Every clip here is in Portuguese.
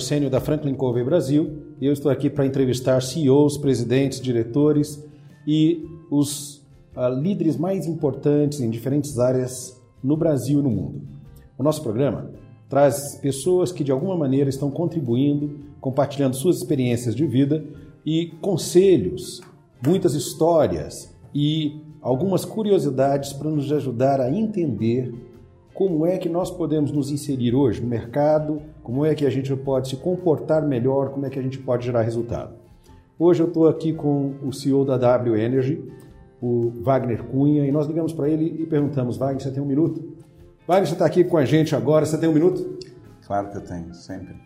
Sênior da Franklin Covey Brasil e eu estou aqui para entrevistar CEOs, presidentes, diretores e os uh, líderes mais importantes em diferentes áreas no Brasil e no mundo. O nosso programa traz pessoas que de alguma maneira estão contribuindo, compartilhando suas experiências de vida e conselhos, muitas histórias e algumas curiosidades para nos ajudar a entender como é que nós podemos nos inserir hoje no mercado, como é que a gente pode se comportar melhor, como é que a gente pode gerar resultado. Hoje eu estou aqui com o CEO da W Energy, o Wagner Cunha, e nós ligamos para ele e perguntamos: Wagner, você tem um minuto? Wagner, você está aqui com a gente agora, você tem um minuto? Claro que eu tenho, sempre.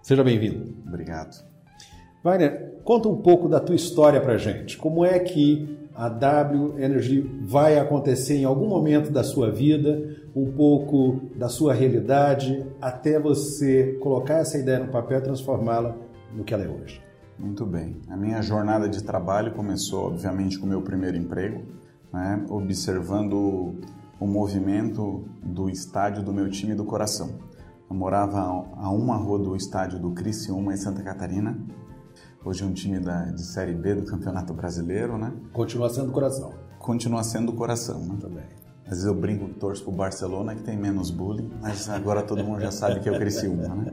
Seja bem-vindo. Obrigado. Wagner, conta um pouco da tua história para a gente. Como é que a W Energy vai acontecer em algum momento da sua vida, um pouco da sua realidade, até você colocar essa ideia no papel e transformá-la no que ela é hoje? Muito bem. A minha jornada de trabalho começou, obviamente, com o meu primeiro emprego, né, observando o movimento do estádio do meu time do coração. Eu morava a uma rua do estádio do Criciúma, em Santa Catarina. Hoje é um time da, de Série B do Campeonato Brasileiro, né? Continua sendo coração. Continua sendo coração, né? Também. Às vezes eu brinco que torço pro Barcelona, que tem menos bullying, mas agora todo mundo já sabe que é o Criciúma, né?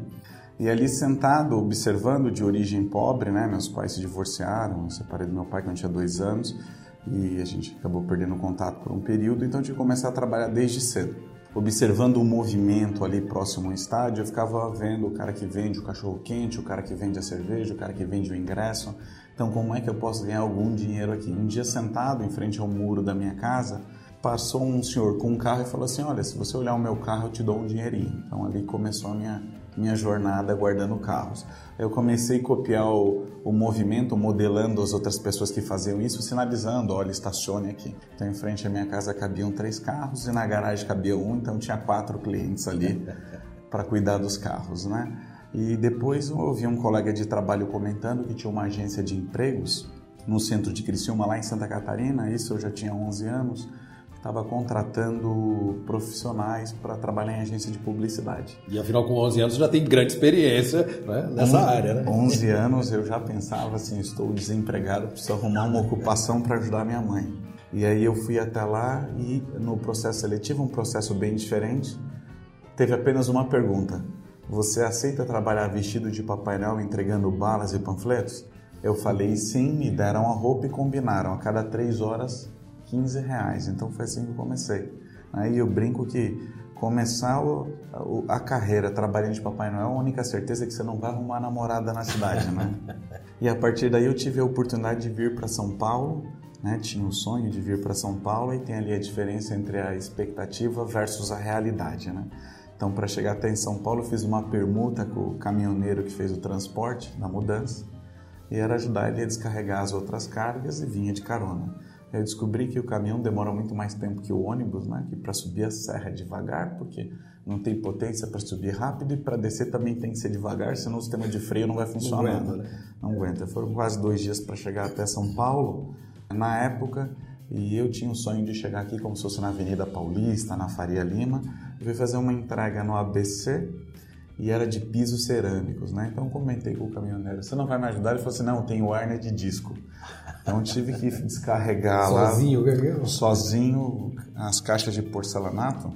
E ali sentado, observando de origem pobre, né? Meus pais se divorciaram, eu separei do meu pai quando eu tinha dois anos e a gente acabou perdendo contato por um período, então eu tive que começar a trabalhar desde cedo. Observando o movimento ali próximo ao estádio, eu ficava vendo o cara que vende o cachorro quente, o cara que vende a cerveja, o cara que vende o ingresso. Então, como é que eu posso ganhar algum dinheiro aqui? Um dia sentado em frente ao muro da minha casa, passou um senhor com um carro e falou assim: Olha, se você olhar o meu carro, eu te dou um dinheirinho. Então ali começou a minha, minha jornada guardando carros. Eu comecei a copiar o, o movimento, modelando as outras pessoas que faziam isso, sinalizando: Olha, estacione aqui. Então em frente à minha casa cabiam três carros e na garagem cabia um, então tinha quatro clientes ali para cuidar dos carros, né? E depois eu ouvi um colega de trabalho comentando que tinha uma agência de empregos no centro de Criciúma, lá em Santa Catarina, isso eu já tinha 11 anos, estava contratando profissionais para trabalhar em agência de publicidade. E afinal, com 11 anos, já tem grande experiência né, nessa área, né? 11 anos eu já pensava assim: estou desempregado, preciso arrumar uma ocupação para ajudar minha mãe. E aí eu fui até lá e no processo seletivo, um processo bem diferente, teve apenas uma pergunta: Você aceita trabalhar vestido de Papai Noel entregando balas e panfletos? Eu falei sim, me deram a roupa e combinaram a cada três horas 15 reais. Então foi assim que eu comecei. Aí eu brinco que começar a carreira trabalhando de Papai Noel, a única certeza é que você não vai arrumar namorada na cidade, né? e a partir daí eu tive a oportunidade de vir para São Paulo, né? Tinha o sonho de vir para São Paulo e tem ali a diferença entre a expectativa versus a realidade, né? Então, para chegar até em São Paulo, eu fiz uma permuta com o caminhoneiro que fez o transporte na mudança e era ajudar ele a descarregar as outras cargas e vinha de carona. Eu descobri que o caminhão demora muito mais tempo que o ônibus, né? Que para subir a serra é devagar, porque não tem potência para subir rápido e para descer também tem que ser devagar, senão o sistema de freio não vai funcionar. Não aguenta, né? Não aguenta. Foram quase dois dias para chegar até São Paulo na época e eu tinha o sonho de chegar aqui como se fosse na Avenida Paulista, na Faria Lima. Eu fui fazer uma entrega no ABC e era de pisos cerâmicos, né? Então comentei com o caminhoneiro, você não vai me ajudar? Ele falou assim, não, tem o hernia de disco. Então tive que descarregar Sozinho, lá, Gabriel? sozinho, as caixas de porcelanato,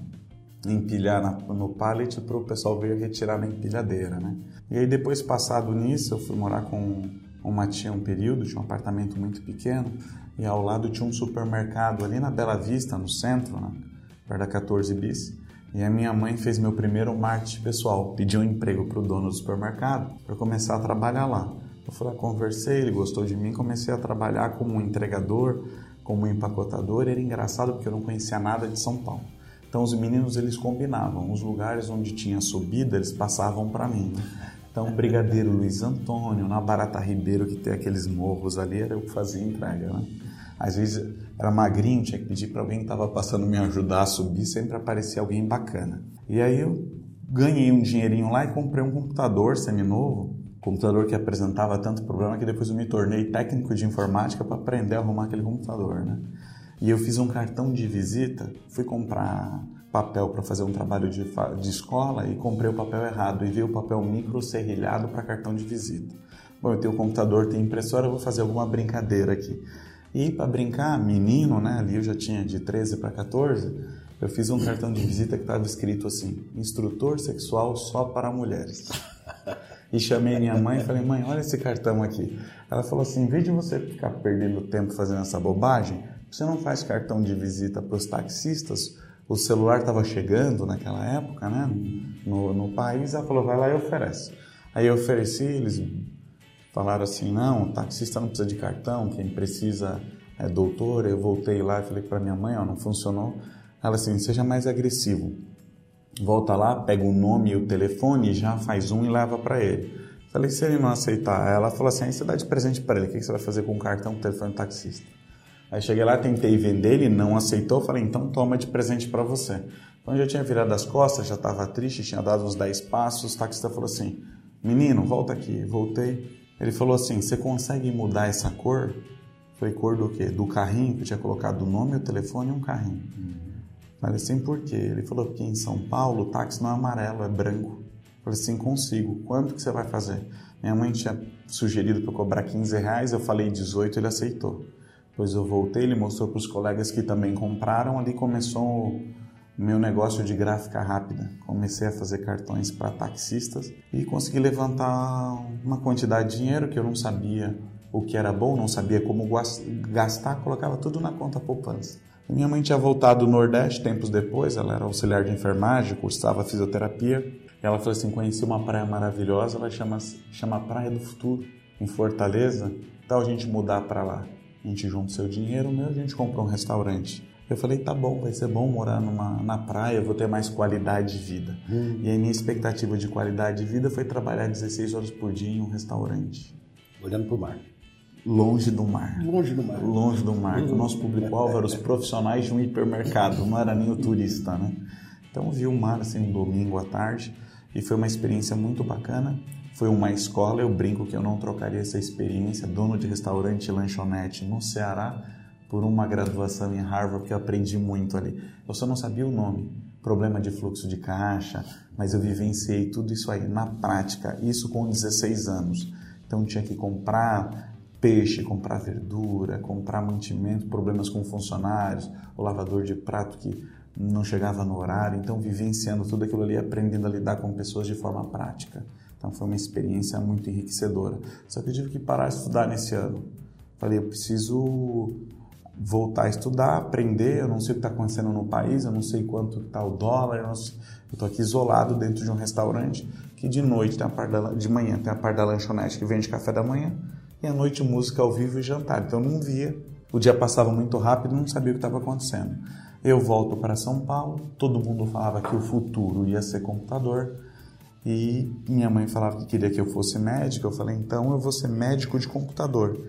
empilhar na, no pallet para o pessoal vir retirar na empilhadeira, né? E aí depois, passado nisso, eu fui morar com uma tia um período, tinha um apartamento muito pequeno, e ao lado tinha um supermercado ali na Bela Vista, no centro, né? perto da 14 bis. E a minha mãe fez meu primeiro marketing pessoal, pediu um emprego para o dono do supermercado para começar a trabalhar lá. Eu fui lá, conversei, ele gostou de mim, comecei a trabalhar como entregador, como empacotador. Era engraçado porque eu não conhecia nada de São Paulo. Então os meninos eles combinavam, os lugares onde tinha subida eles passavam para mim. Né? Então, Brigadeiro Luiz Antônio, na Barata Ribeiro, que tem aqueles morros ali, era eu que fazia entrega, né? Às vezes era magrinho, tinha que pedir para alguém que estava passando me ajudar a subir, sempre aparecia alguém bacana. E aí eu ganhei um dinheirinho lá e comprei um computador seminovo, computador que apresentava tanto problema que depois eu me tornei técnico de informática para aprender a arrumar aquele computador, né? E eu fiz um cartão de visita, fui comprar papel para fazer um trabalho de, de escola e comprei o papel errado e vi o papel micro serrilhado para cartão de visita. Bom, eu tenho computador, tenho impressora, eu vou fazer alguma brincadeira aqui. E para brincar, menino, né, ali eu já tinha de 13 para 14, eu fiz um cartão de visita que estava escrito assim: instrutor sexual só para mulheres. E chamei minha mãe e falei: mãe, olha esse cartão aqui. Ela falou assim: em vez de você ficar perdendo tempo fazendo essa bobagem, você não faz cartão de visita para os taxistas o celular estava chegando naquela época, né, no, no país, ela falou, vai lá e oferece. Aí eu ofereci, eles falaram assim, não, o taxista não precisa de cartão, quem precisa é doutor. Eu voltei lá e falei para minha mãe, ó, não funcionou. Ela assim, seja mais agressivo. Volta lá, pega o nome e o telefone, já faz um e leva para ele. Falei, se ele não aceitar, ela falou assim, aí você dá de presente para ele, o que você vai fazer com o cartão, o telefone do taxista? Aí cheguei lá, tentei vender, ele não aceitou, falei, então toma de presente para você. Então já tinha virado as costas, já estava triste, tinha dado uns 10 passos, o taxista falou assim, menino, volta aqui. Voltei, ele falou assim, você consegue mudar essa cor? Falei, cor do quê? Do carrinho, que eu tinha colocado o nome, o telefone e um carrinho. Uhum. Falei assim, por quê? Ele falou, porque em São Paulo o táxi não é amarelo, é branco. Falei assim, consigo. Quanto que você vai fazer? Minha mãe tinha sugerido para cobrar 15 reais, eu falei 18, ele aceitou. Depois eu voltei, ele mostrou para os colegas que também compraram, ali começou o meu negócio de gráfica rápida. Comecei a fazer cartões para taxistas e consegui levantar uma quantidade de dinheiro que eu não sabia o que era bom, não sabia como gastar, colocava tudo na conta poupança. Minha mãe tinha voltado do Nordeste tempos depois, ela era auxiliar de enfermagem, cursava fisioterapia. Ela falou assim: conheci uma praia maravilhosa, ela chama, chama Praia do Futuro, em Fortaleza, tal a gente mudar para lá a gente junta seu dinheiro, o meu a gente compra um restaurante. Eu falei, tá bom, vai ser bom morar numa, na praia, vou ter mais qualidade de vida. Hum. E a minha expectativa de qualidade de vida foi trabalhar 16 horas por dia em um restaurante. Olhando para o mar. Longe do mar. Longe do mar. Longe do mar. O nosso público-alvo era os profissionais de um hipermercado, não era nem o turista, né? Então vi o mar assim um domingo à tarde e foi uma experiência muito bacana. Foi uma escola, eu brinco que eu não trocaria essa experiência, dono de restaurante e lanchonete no Ceará, por uma graduação em Harvard que eu aprendi muito ali. Eu só não sabia o nome, problema de fluxo de caixa, mas eu vivenciei tudo isso aí na prática, isso com 16 anos. Então tinha que comprar peixe, comprar verdura, comprar mantimento, problemas com funcionários, o lavador de prato que não chegava no horário, então vivenciando tudo aquilo ali, aprendendo a lidar com pessoas de forma prática. Então foi uma experiência muito enriquecedora. Só que eu tive que parar de estudar nesse ano. Falei, eu preciso voltar a estudar, aprender. Eu não sei o que está acontecendo no país, eu não sei quanto está o dólar. Eu estou aqui isolado dentro de um restaurante que de noite tem a parte da, de manhã tem a parte da lanchonete que vende café da manhã e à noite música ao vivo e jantar. Então eu não via. O dia passava muito rápido, não sabia o que estava acontecendo. Eu volto para São Paulo, todo mundo falava que o futuro ia ser computador. E minha mãe falava que queria que eu fosse médico. Eu falei, então eu vou ser médico de computador.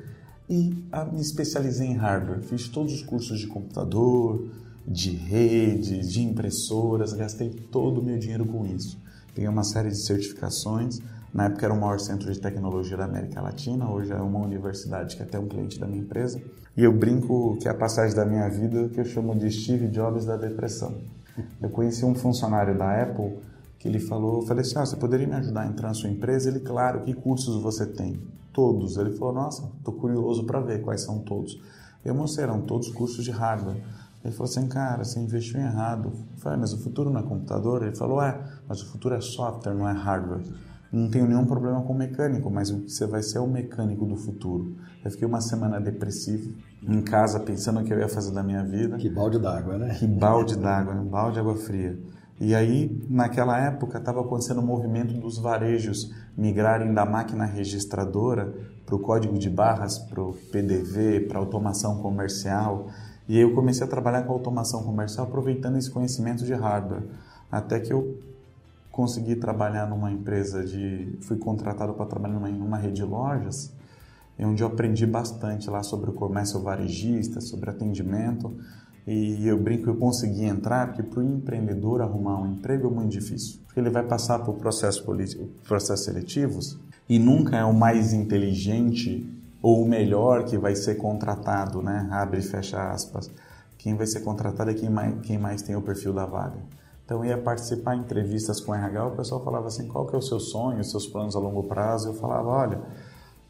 E ah, me especializei em hardware. Fiz todos os cursos de computador, de redes, de impressoras. Gastei todo o meu dinheiro com isso. Peguei uma série de certificações. Na época era o maior centro de tecnologia da América Latina. Hoje é uma universidade que é até um cliente da minha empresa. E eu brinco que é a passagem da minha vida que eu chamo de Steve Jobs da depressão. Eu conheci um funcionário da Apple que ele falou, eu falei assim, ah, você poderia me ajudar a entrar na sua empresa? Ele, claro, que cursos você tem? Todos. Ele falou, nossa, estou curioso para ver quais são todos. Eu mostrei, eram todos cursos de hardware. Ele falou assim, cara, você investiu errado. Eu falei, mas o futuro não é computador? Ele falou, é, mas o futuro é software, não é hardware. Não tenho nenhum problema com mecânico, mas você vai ser o mecânico do futuro. Eu fiquei uma semana depressivo, em casa, pensando o que eu ia fazer da minha vida. Que balde d'água, né? Que balde d'água, um balde de água fria. E aí, naquela época, estava acontecendo o um movimento dos varejos migrarem da máquina registradora para o código de barras, para o PDV, para automação comercial. E aí eu comecei a trabalhar com automação comercial aproveitando esse conhecimento de hardware. Até que eu consegui trabalhar numa empresa de. fui contratado para trabalhar numa, numa rede de lojas, onde eu aprendi bastante lá sobre o comércio varejista, sobre atendimento. E eu brinco que eu consegui entrar porque para o empreendedor arrumar um emprego é muito difícil. Porque ele vai passar por processos, processos seletivos e nunca é o mais inteligente ou o melhor que vai ser contratado, né? Abre e fecha aspas. Quem vai ser contratado é quem mais, quem mais tem o perfil da vaga. Então, ia participar em entrevistas com o RH, o pessoal falava assim, qual que é o seu sonho, os seus planos a longo prazo? Eu falava, olha,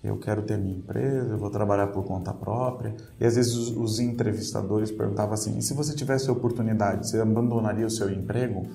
eu quero ter minha empresa, eu vou trabalhar por conta própria. E às vezes os, os entrevistadores perguntavam assim, e se você tivesse a oportunidade, você abandonaria o seu emprego?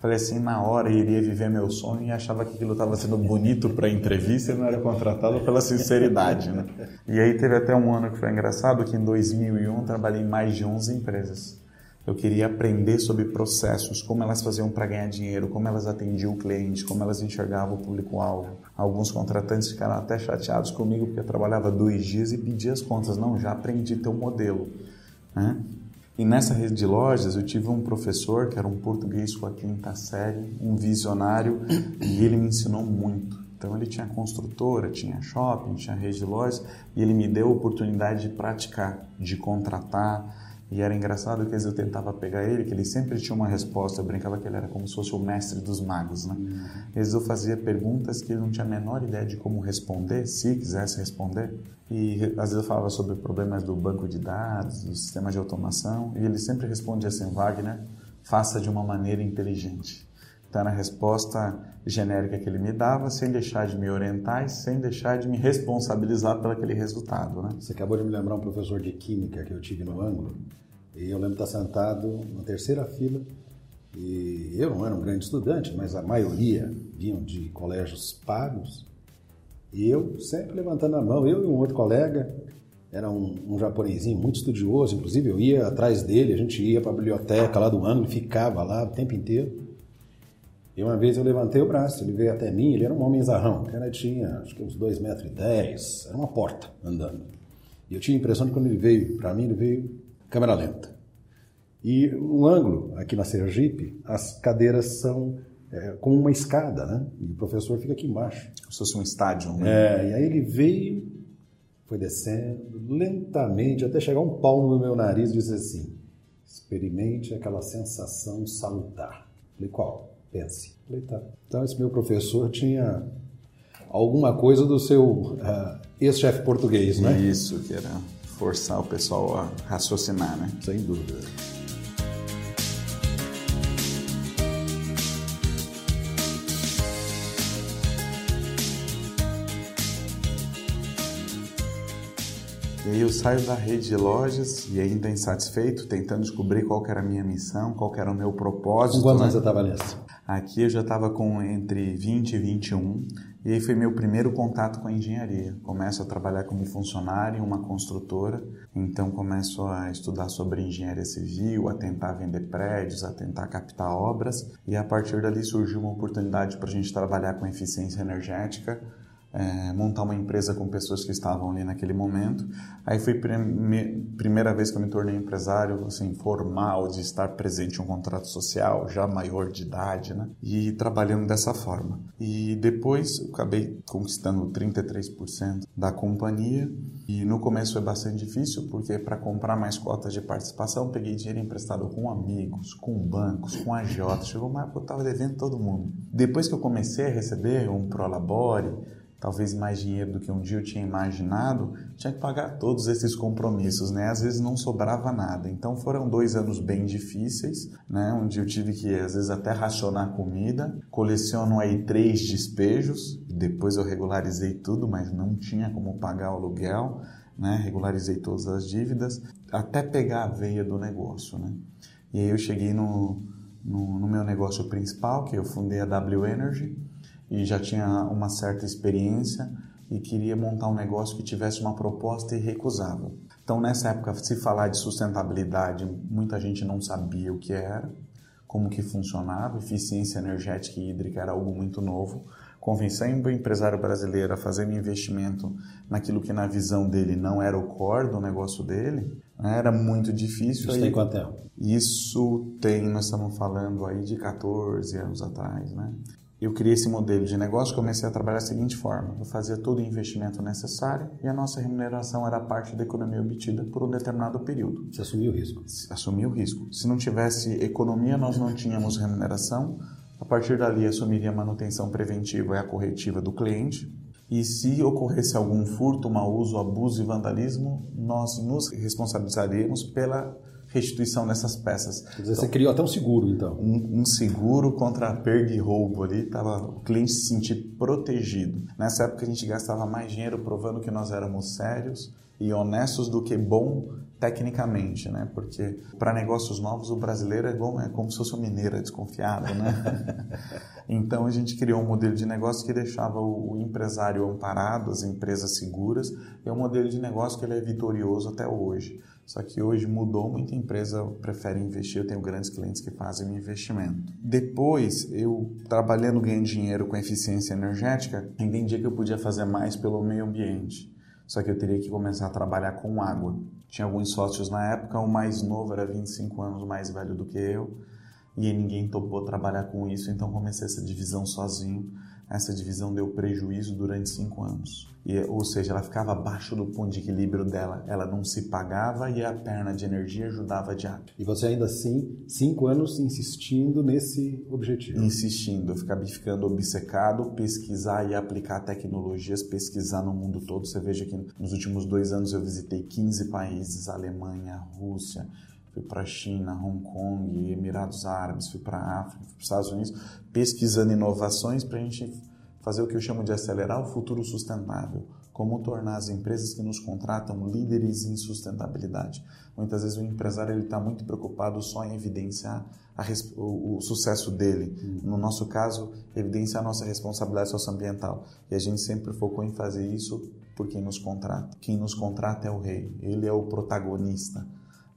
Falei assim, na hora iria viver meu sonho e achava que aquilo estava sendo bonito para entrevista e não era contratado pela sinceridade, né? E aí teve até um ano que foi engraçado, que em 2001 trabalhei em mais de 11 empresas. Eu queria aprender sobre processos, como elas faziam para ganhar dinheiro, como elas atendiam o cliente, como elas enxergavam o público-alvo. Alguns contratantes ficaram até chateados comigo porque eu trabalhava dois dias e pedia as contas. Não, já aprendi teu modelo. Né? E nessa rede de lojas eu tive um professor que era um português com a quinta série, um visionário, e ele me ensinou muito. Então ele tinha construtora, tinha shopping, tinha rede de lojas, e ele me deu a oportunidade de praticar, de contratar, e era engraçado que às vezes eu tentava pegar ele, que ele sempre tinha uma resposta. Eu brincava que ele era como se fosse o mestre dos magos, né? Às vezes eu fazia perguntas que ele não tinha a menor ideia de como responder, se quisesse responder. E às vezes eu falava sobre problemas do banco de dados, do sistema de automação, e ele sempre respondia assim: Wagner, faça de uma maneira inteligente. Então era a resposta genérica que ele me dava, sem deixar de me orientar e sem deixar de me responsabilizar pelo aquele resultado. Né? Você acabou de me lembrar um professor de química que eu tive no ângulo, e eu lembro de estar sentado na terceira fila, e eu não era um grande estudante, mas a maioria vinham de colégios pagos, e eu sempre levantando a mão, eu e um outro colega, era um, um japonesinho muito estudioso, inclusive eu ia atrás dele, a gente ia para a biblioteca lá do ângulo, ficava lá o tempo inteiro. E uma vez eu levantei o braço, ele veio até mim, ele era um homem zarrão, o cara tinha acho que uns 2,10 metros, e dez, era uma porta andando. E eu tinha a impressão de que quando ele veio para mim, ele veio câmera lenta. E o ângulo, aqui na Sergipe, as cadeiras são é, como uma escada, né? E o professor fica aqui embaixo. Como se fosse um estádio, né? É, e aí ele veio, foi descendo lentamente até chegar um palmo no meu nariz e disse assim: experimente aquela sensação salutar. Falei, qual? Pense. Falei, tá. Então, esse meu professor tinha alguma coisa do seu uh, ex-chefe português, né? Isso, que era forçar o pessoal a raciocinar, né? Sem dúvida. E aí eu saio da rede de lojas e ainda insatisfeito, tentando descobrir qual era a minha missão, qual era o meu propósito. Quantos né? anos você estava nessa? Aqui eu já estava com entre 20 e 21 e aí foi meu primeiro contato com a engenharia. Começo a trabalhar como funcionário em uma construtora, então começo a estudar sobre engenharia civil, a tentar vender prédios, a tentar captar obras e a partir dali surgiu uma oportunidade para a gente trabalhar com eficiência energética é, montar uma empresa com pessoas que estavam ali naquele momento. Aí foi a primeira vez que eu me tornei empresário, assim, formal, de estar presente em um contrato social, já maior de idade, né? E trabalhando dessa forma. E depois eu acabei conquistando 33% da companhia. E no começo foi bastante difícil, porque para comprar mais cotas de participação, peguei dinheiro emprestado com amigos, com bancos, com agiotas. Chegou uma época que eu estava devendo todo mundo. Depois que eu comecei a receber um Prolabore, talvez mais dinheiro do que um dia eu tinha imaginado, tinha que pagar todos esses compromissos, né? Às vezes não sobrava nada. Então foram dois anos bem difíceis, né? Onde eu tive que às vezes até racionar comida. Coleciono aí três despejos. Depois eu regularizei tudo, mas não tinha como pagar o aluguel, né? Regularizei todas as dívidas até pegar a veia do negócio, né? E aí eu cheguei no, no, no meu negócio principal, que eu fundei a W Energy e já tinha uma certa experiência e queria montar um negócio que tivesse uma proposta irrecusável. Então, nessa época, se falar de sustentabilidade, muita gente não sabia o que era, como que funcionava, eficiência energética e hídrica era algo muito novo. convencendo o empresário brasileiro a fazer um investimento naquilo que na visão dele não era o core do negócio dele, né, era muito difícil. Isso aí, tem quanto tempo? Isso tem, nós estamos falando aí de 14 anos atrás, né? Eu criei esse modelo de negócio, comecei a trabalhar da seguinte forma: eu fazia todo o investimento necessário e a nossa remuneração era parte da economia obtida por um determinado período. Você assumiu o risco? Assumia o risco. Se não tivesse economia, nós não tínhamos remuneração. A partir dali, assumiria a manutenção preventiva e a corretiva do cliente. E se ocorresse algum furto, mau uso, abuso e vandalismo, nós nos responsabilizaríamos pela restituição dessas peças. Quer dizer, então, você criou até um seguro, então? Um, um seguro contra perda e roubo ali, tava, o cliente se sentir protegido. Nessa época a gente gastava mais dinheiro provando que nós éramos sérios e honestos do que bom tecnicamente, né? Porque para negócios novos o brasileiro é, bom, é como se fosse um mineiro, é desconfiado, né? então a gente criou um modelo de negócio que deixava o, o, empresário amparado, as empresas seguras, e é um modelo de negócio que ele é vitorioso até hoje. Só que hoje mudou, muita empresa prefere investir. Eu tenho grandes clientes que fazem o investimento. Depois, eu trabalhando, ganhando dinheiro com eficiência energética, entendi que eu podia fazer mais pelo meio ambiente. Só que eu teria que começar a trabalhar com água. Tinha alguns sócios na época, o mais novo era 25 anos mais velho do que eu, e ninguém topou trabalhar com isso, então comecei essa divisão sozinho essa divisão deu prejuízo durante cinco anos. E, ou seja, ela ficava abaixo do ponto de equilíbrio dela. Ela não se pagava e a perna de energia ajudava de água. E você ainda assim, cinco anos insistindo nesse objetivo? Insistindo. Eu ficava ficando obcecado, pesquisar e aplicar tecnologias, pesquisar no mundo todo. Você veja que nos últimos dois anos eu visitei 15 países, Alemanha, Rússia, fui para a China, Hong Kong, Emirados Árabes, fui para a África, fui para os Estados Unidos, pesquisando inovações para a gente fazer o que eu chamo de acelerar o futuro sustentável. Como tornar as empresas que nos contratam líderes em sustentabilidade. Muitas vezes o empresário está muito preocupado só em evidenciar a, o, o, sucesso dele. Uhum. No nosso caso, evidenciar a nossa responsabilidade socioambiental. E a gente sempre focou em fazer isso por quem nos contrata. Quem nos contrata é o rei, ele é o protagonista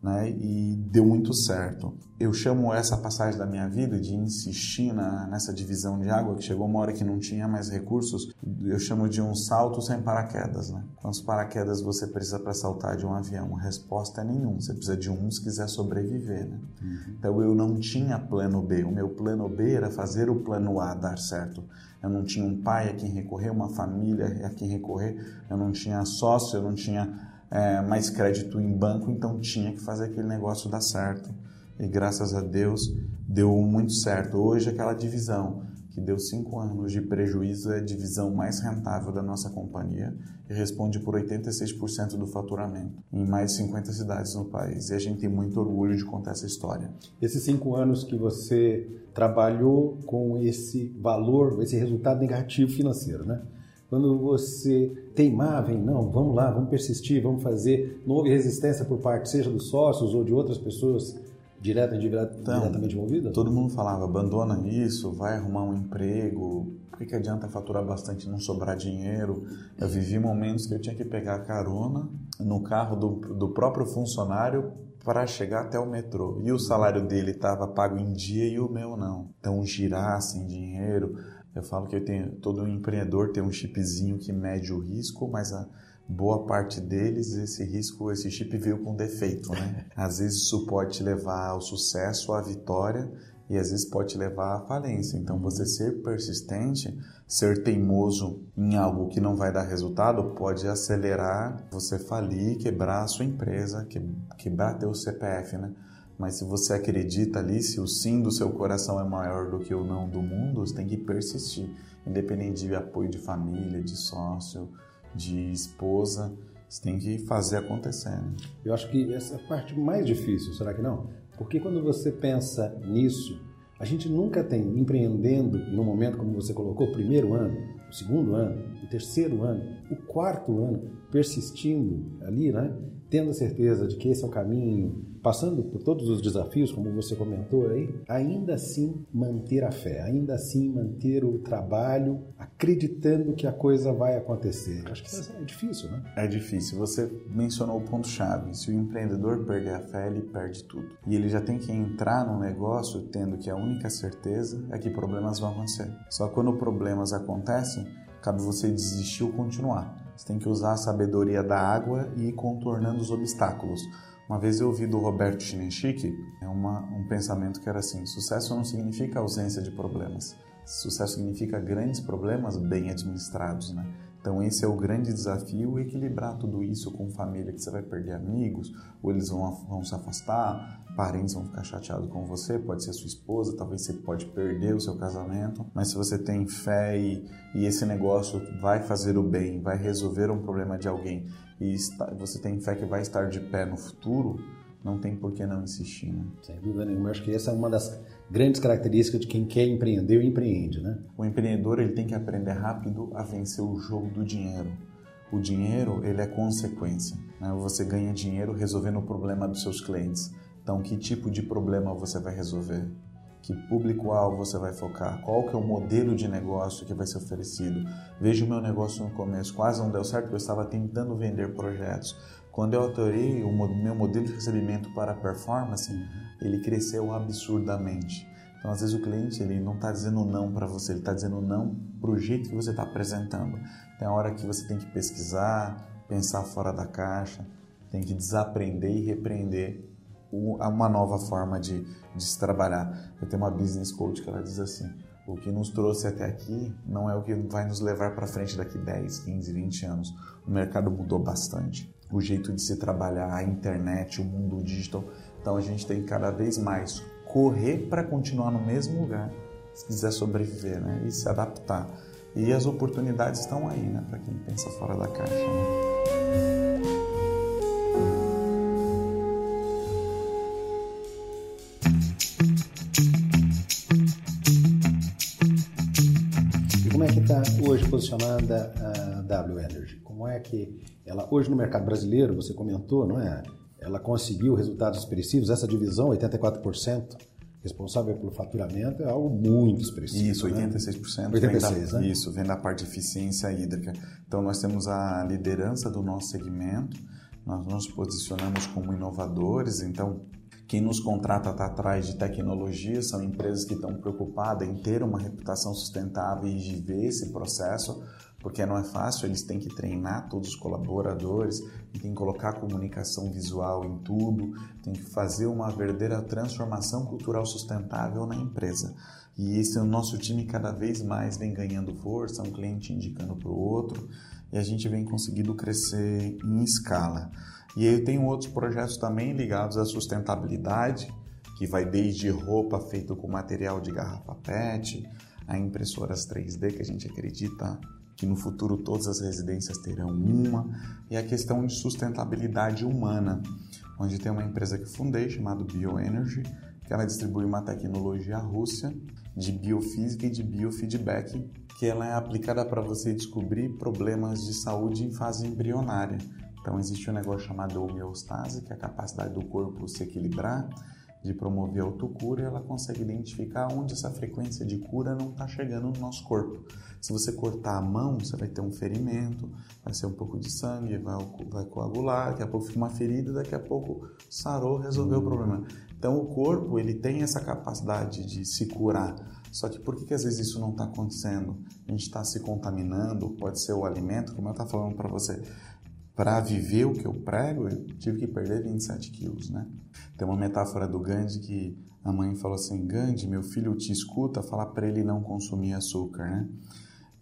né? E deu muito certo. Eu chamo essa passagem da minha vida de insistir na, nessa divisão de água, que chegou uma hora que não tinha mais recursos, eu chamo de um salto sem paraquedas, né? Quantos paraquedas você precisa para saltar de um avião? A resposta é nenhum. Você precisa de um se quiser sobreviver, né? Uhum. Então eu não tinha plano B. O meu plano B era fazer o plano A dar certo. Eu não tinha um pai a quem recorrer, uma família a quem recorrer. Eu não tinha sócio, eu não tinha é, mais crédito em banco, então tinha que fazer aquele negócio dar certo. E graças a Deus deu muito certo. Hoje aquela divisão que deu cinco anos de prejuízo é a divisão mais rentável da nossa companhia e responde por 86% do faturamento em mais de 50 cidades no país. E a gente tem muito orgulho de contar essa história. Esses cinco anos que você trabalhou com esse valor, esse resultado negativo financeiro, né? Quando você teimava em, não, vamos lá, vamos persistir, vamos fazer, não houve resistência por parte, seja dos sócios ou de outras pessoas direta e então, diretamente envolvidas? Todo mundo falava, abandona isso, vai arrumar um emprego, por que, que adianta faturar bastante e não sobrar dinheiro? Eu vivi momentos que eu tinha que pegar carona no carro do, do próprio funcionário para chegar até o metrô. E o salário dele estava pago em dia e o meu não. Então, girar sem dinheiro eu falo que tenho, todo empreendedor tem um chipzinho que mede o risco, mas a boa parte deles, esse risco, esse chip veio com defeito, né? Às vezes isso pode te levar ao sucesso, à vitória, e às vezes pode te levar à falência. Então, você ser persistente, ser teimoso em algo que não vai dar resultado, pode acelerar você falir, quebrar a sua empresa, quebrar teu CPF, né? Mas se você acredita ali, se o sim do seu coração é maior do que o não do mundo, você tem que persistir, independente de apoio de família, de sócio, de esposa, você tem que fazer acontecer. Né? Eu acho que essa é a parte mais difícil, será que não? Porque quando você pensa nisso, a gente nunca tem empreendendo no momento como você colocou, primeiro ano, o segundo ano, o terceiro ano, o quarto ano, persistindo ali, né? Tendo certeza de que esse é o caminho, passando por todos os desafios, como você comentou aí, ainda assim manter a fé, ainda assim manter o trabalho, acreditando que a coisa vai acontecer. Acho que é difícil, né? É difícil. Você mencionou o ponto-chave. Se o empreendedor perder a fé, ele perde tudo. E ele já tem que entrar no negócio tendo que a única certeza é que problemas vão acontecer. Só quando problemas acontecem, cabe você desistir ou continuar. Você tem que usar a sabedoria da água e ir contornando os obstáculos. Uma vez eu ouvi do Roberto Chinenchique é uma, um pensamento que era assim: sucesso não significa ausência de problemas. Sucesso significa grandes problemas bem administrados, né? Então esse é o grande desafio, equilibrar tudo isso com família, que você vai perder amigos, ou eles vão, vão se afastar, parentes vão ficar chateados com você, pode ser sua esposa, talvez você pode perder o seu casamento, mas se você tem fé e, e esse negócio vai fazer o bem, vai resolver um problema de alguém, e está, você tem fé que vai estar de pé no futuro, não tem por que não insistir. Né? Sem dúvida nenhuma, acho que essa é uma das grandes características de quem quer empreender e empreende, né? O empreendedor ele tem que aprender rápido a vencer o jogo do dinheiro. O dinheiro ele é consequência. Né? Você ganha dinheiro resolvendo o problema dos seus clientes. Então, que tipo de problema você vai resolver? Que público-alvo você vai focar? Qual que é o modelo de negócio que vai ser oferecido? Veja o meu negócio no começo, quase não deu certo eu estava tentando vender projetos. Quando eu autorei o meu modelo de recebimento para performance, ele cresceu absurdamente. Então, às vezes o cliente ele não está dizendo não para você, ele está dizendo não para o jeito que você está apresentando. Tem a hora que você tem que pesquisar, pensar fora da caixa, tem que desaprender e repreender uma nova forma de, de se trabalhar. Eu tenho uma business coach que ela diz assim: o que nos trouxe até aqui não é o que vai nos levar para frente daqui 10, 15, 20 anos. O mercado mudou bastante o jeito de se trabalhar, a internet, o mundo digital. Então a gente tem que cada vez mais correr para continuar no mesmo lugar, se quiser sobreviver, né? E se adaptar. E as oportunidades estão aí, né? Para quem pensa fora da caixa. Né? É hoje posicionada a W Energy? Como é que ela hoje no mercado brasileiro, você comentou, não é? Ela conseguiu resultados expressivos, essa divisão 84% responsável pelo faturamento é algo muito expressivo. Isso, 86%. Né? 86, vem da, né? Isso, vem da parte de eficiência hídrica. Então nós temos a liderança do nosso segmento, nós nos posicionamos como inovadores, então quem nos contrata está atrás de tecnologia, são empresas que estão preocupadas em ter uma reputação sustentável e viver esse processo porque não é fácil, eles têm que treinar todos os colaboradores, tem que colocar comunicação visual em tudo, tem que fazer uma verdadeira transformação cultural sustentável na empresa. E esse é o nosso time cada vez mais vem ganhando força, um cliente indicando para o outro, e a gente vem conseguindo crescer em escala. E eu tenho outros projetos também ligados à sustentabilidade, que vai desde roupa feita com material de garrafa PET, a impressoras 3D que a gente acredita que no futuro todas as residências terão uma, e a questão de sustentabilidade humana, onde tem uma empresa que fundei chamada Bioenergy, que ela distribui uma tecnologia russa de biofísica e de biofeedback, que ela é aplicada para você descobrir problemas de saúde em fase embrionária. Então existe um negócio chamado homeostase, que é a capacidade do corpo se equilibrar, de promover a autocura, ela consegue identificar onde essa frequência de cura não está chegando no nosso corpo. Se você cortar a mão, você vai ter um ferimento, vai ser um pouco de sangue, vai, vai coagular, daqui a pouco fica uma ferida, daqui a pouco sarou, resolveu o problema. Então o corpo ele tem essa capacidade de se curar. Só que por que, que às vezes isso não está acontecendo? A gente está se contaminando, pode ser o alimento, como eu estava falando para você. Para viver o que eu prego, eu tive que perder 27 quilos, né? Tem uma metáfora do Gandhi que a mãe falou assim: Gandhi, meu filho te escuta, falar para ele não consumir açúcar, né?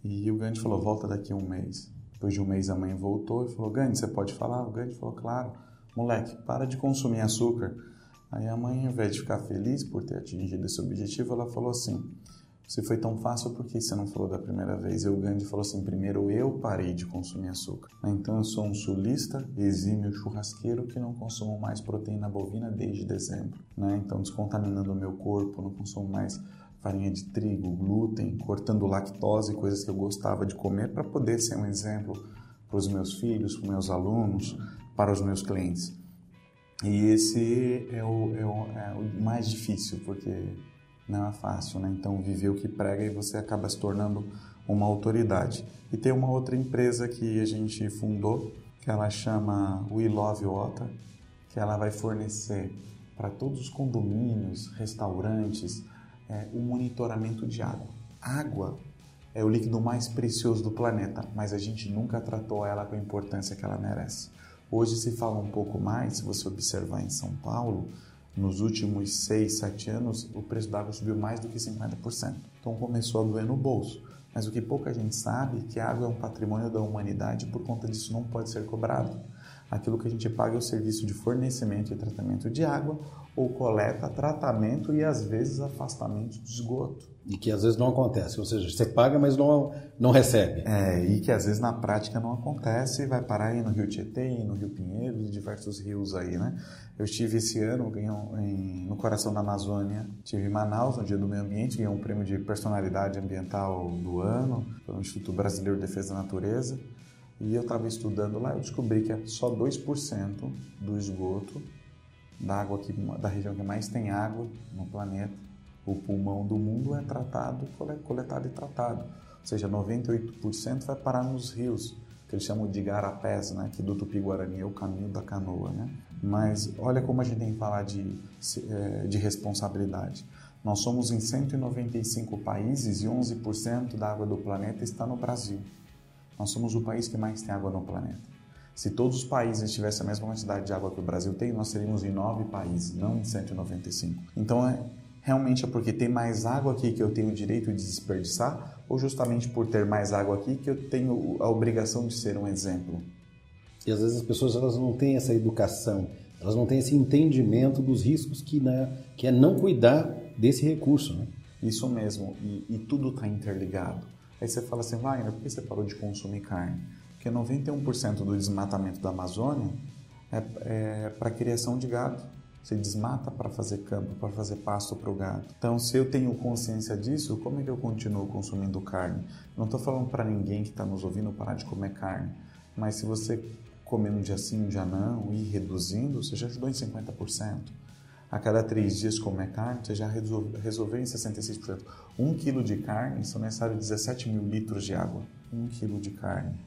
E o Gandhi falou: volta daqui um mês. Depois de um mês a mãe voltou e falou: Gandhi, você pode falar? O Gandhi falou: claro. Moleque, para de consumir açúcar. Aí a mãe, ao invés de ficar feliz por ter atingido esse objetivo, ela falou assim: se foi tão fácil, por que você não falou da primeira vez? E o Gandhi falou assim: primeiro eu parei de consumir açúcar. Então eu sou um sulista, exímio churrasqueiro que não consumo mais proteína bovina desde dezembro. Né? Então descontaminando o meu corpo, não consumo mais farinha de trigo, glúten, cortando lactose, coisas que eu gostava de comer para poder ser um exemplo para os meus filhos, para os meus alunos, para os meus clientes. E esse é o, é o, é o mais difícil, porque não é fácil, né? Então, viver o que prega e você acaba se tornando uma autoridade. E tem uma outra empresa que a gente fundou, que ela chama We Love Water, que ela vai fornecer para todos os condomínios, restaurantes, é, o monitoramento de água. Água é o líquido mais precioso do planeta, mas a gente nunca tratou ela com a importância que ela merece. Hoje se fala um pouco mais, se você observar em São Paulo, nos últimos 6, 7 anos, o preço da água subiu mais do que 50%. Então começou a doer no bolso. Mas o que pouca gente sabe é que a água é um patrimônio da humanidade e por conta disso não pode ser cobrado. Aquilo que a gente paga é o serviço de fornecimento e tratamento de água ou coleta, tratamento e às vezes afastamento de esgoto. E que às vezes não acontece, ou seja, você paga, mas não, não recebe. É, e que às vezes na prática não acontece e vai parar aí no Rio Tietê, no Rio Pinheiros e diversos rios aí, né? Eu estive esse ano em, no coração da Amazônia, estive em Manaus, no Dia do Meio Ambiente, ganhei um prêmio de personalidade ambiental do ano pelo Instituto Brasileiro de Defesa da Natureza. E eu estava estudando lá, eu descobri que é só 2% do esgoto da água que, da região que mais tem água no planeta, o pulmão do mundo é tratado, coletado e tratado. Ou seja, 98% vai parar nos rios, que eles chamam de garapés, né? que do Tupi-Guarani é o caminho da canoa. Né? Mas olha como a gente tem que falar de, é, de responsabilidade. Nós somos em 195 países e 11% da água do planeta está no Brasil. Nós somos o país que mais tem água no planeta. Se todos os países tivessem a mesma quantidade de água que o Brasil tem, nós seríamos em nove países, não em 195. Então, é, realmente é porque tem mais água aqui que eu tenho o direito de desperdiçar, ou justamente por ter mais água aqui que eu tenho a obrigação de ser um exemplo? E às vezes as pessoas elas não têm essa educação, elas não têm esse entendimento dos riscos que, né, que é não cuidar desse recurso. Né? Isso mesmo, e, e tudo está interligado. Aí você fala assim, Wagner, por que você parou de consumir carne? Porque 91% do desmatamento da Amazônia é, é para criação de gado. Você desmata para fazer campo, para fazer pasto para o gado. Então, se eu tenho consciência disso, como é que eu continuo consumindo carne? Não estou falando para ninguém que está nos ouvindo parar de comer carne, mas se você comer um dia sim, um dia não, e ir reduzindo, você já ajudou em 50%. A cada três dias comer carne, você já resolveu em 66%. Um quilo de carne são necessários 17 mil litros de água. Um quilo de carne.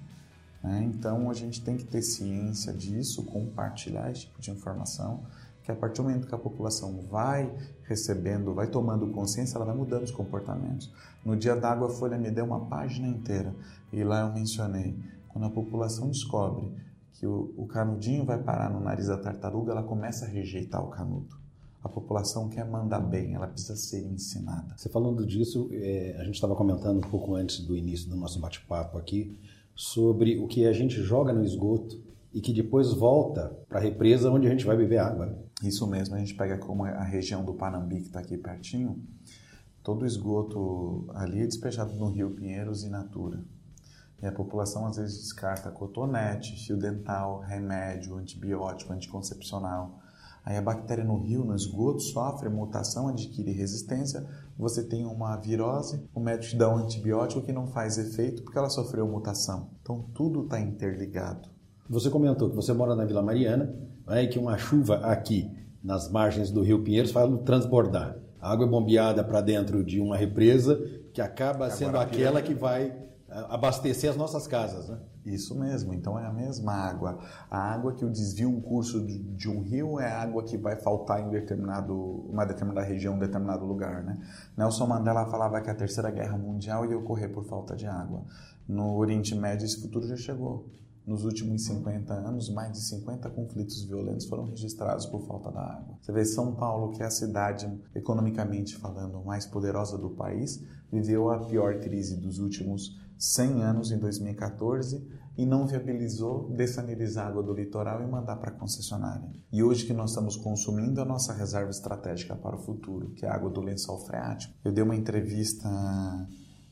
Né? Então a gente tem que ter ciência disso, compartilhar esse tipo de informação, que a partir do momento que a população vai recebendo, vai tomando consciência, ela vai mudando os comportamentos. No dia da água, a Folha me deu uma página inteira e lá eu mencionei, quando a população descobre que o, o canudinho vai parar no nariz da tartaruga, ela começa a rejeitar o canudo. A população quer mandar bem, ela precisa ser ensinada. Você falando disso, é, a gente estava comentando um pouco antes do início do nosso bate-papo aqui sobre o que a gente joga no esgoto e que depois volta para a represa onde a gente vai beber água. Né? Isso mesmo, a gente pega como a região do Panambi, que está aqui pertinho, todo o esgoto ali é despejado no Rio Pinheiros e Natura. E a população às vezes descarta cotonete, fio dental, remédio, antibiótico, anticoncepcional. Aí a bactéria no rio, no esgoto, sofre mutação, adquire resistência, você tem uma virose, o médico te dá um antibiótico que não faz efeito porque ela sofreu mutação. Então tudo está interligado. Você comentou que você mora na Vila Mariana né, e que uma chuva aqui nas margens do rio Pinheiros faz transbordar. A água é bombeada para dentro de uma represa que acaba Agora, sendo aquela que vai abastecer as nossas casas, né? Isso mesmo, então é a mesma água. A água que desvia um curso de um rio é a água que vai faltar em determinado, uma determinada região, um determinado lugar, né? Nelson Mandela falava que a Terceira Guerra Mundial ia ocorrer por falta de água. No Oriente Médio esse futuro já chegou. Nos últimos 50 anos, mais de 50 conflitos violentos foram registrados por falta da água. Você vê São Paulo, que é a cidade economicamente falando mais poderosa do país, viveu a pior crise dos últimos 100 anos em 2014 e não viabilizou dessanilizar a água do litoral e mandar para a concessionária. E hoje que nós estamos consumindo a nossa reserva estratégica para o futuro, que é a água do lençol freático. Eu dei uma entrevista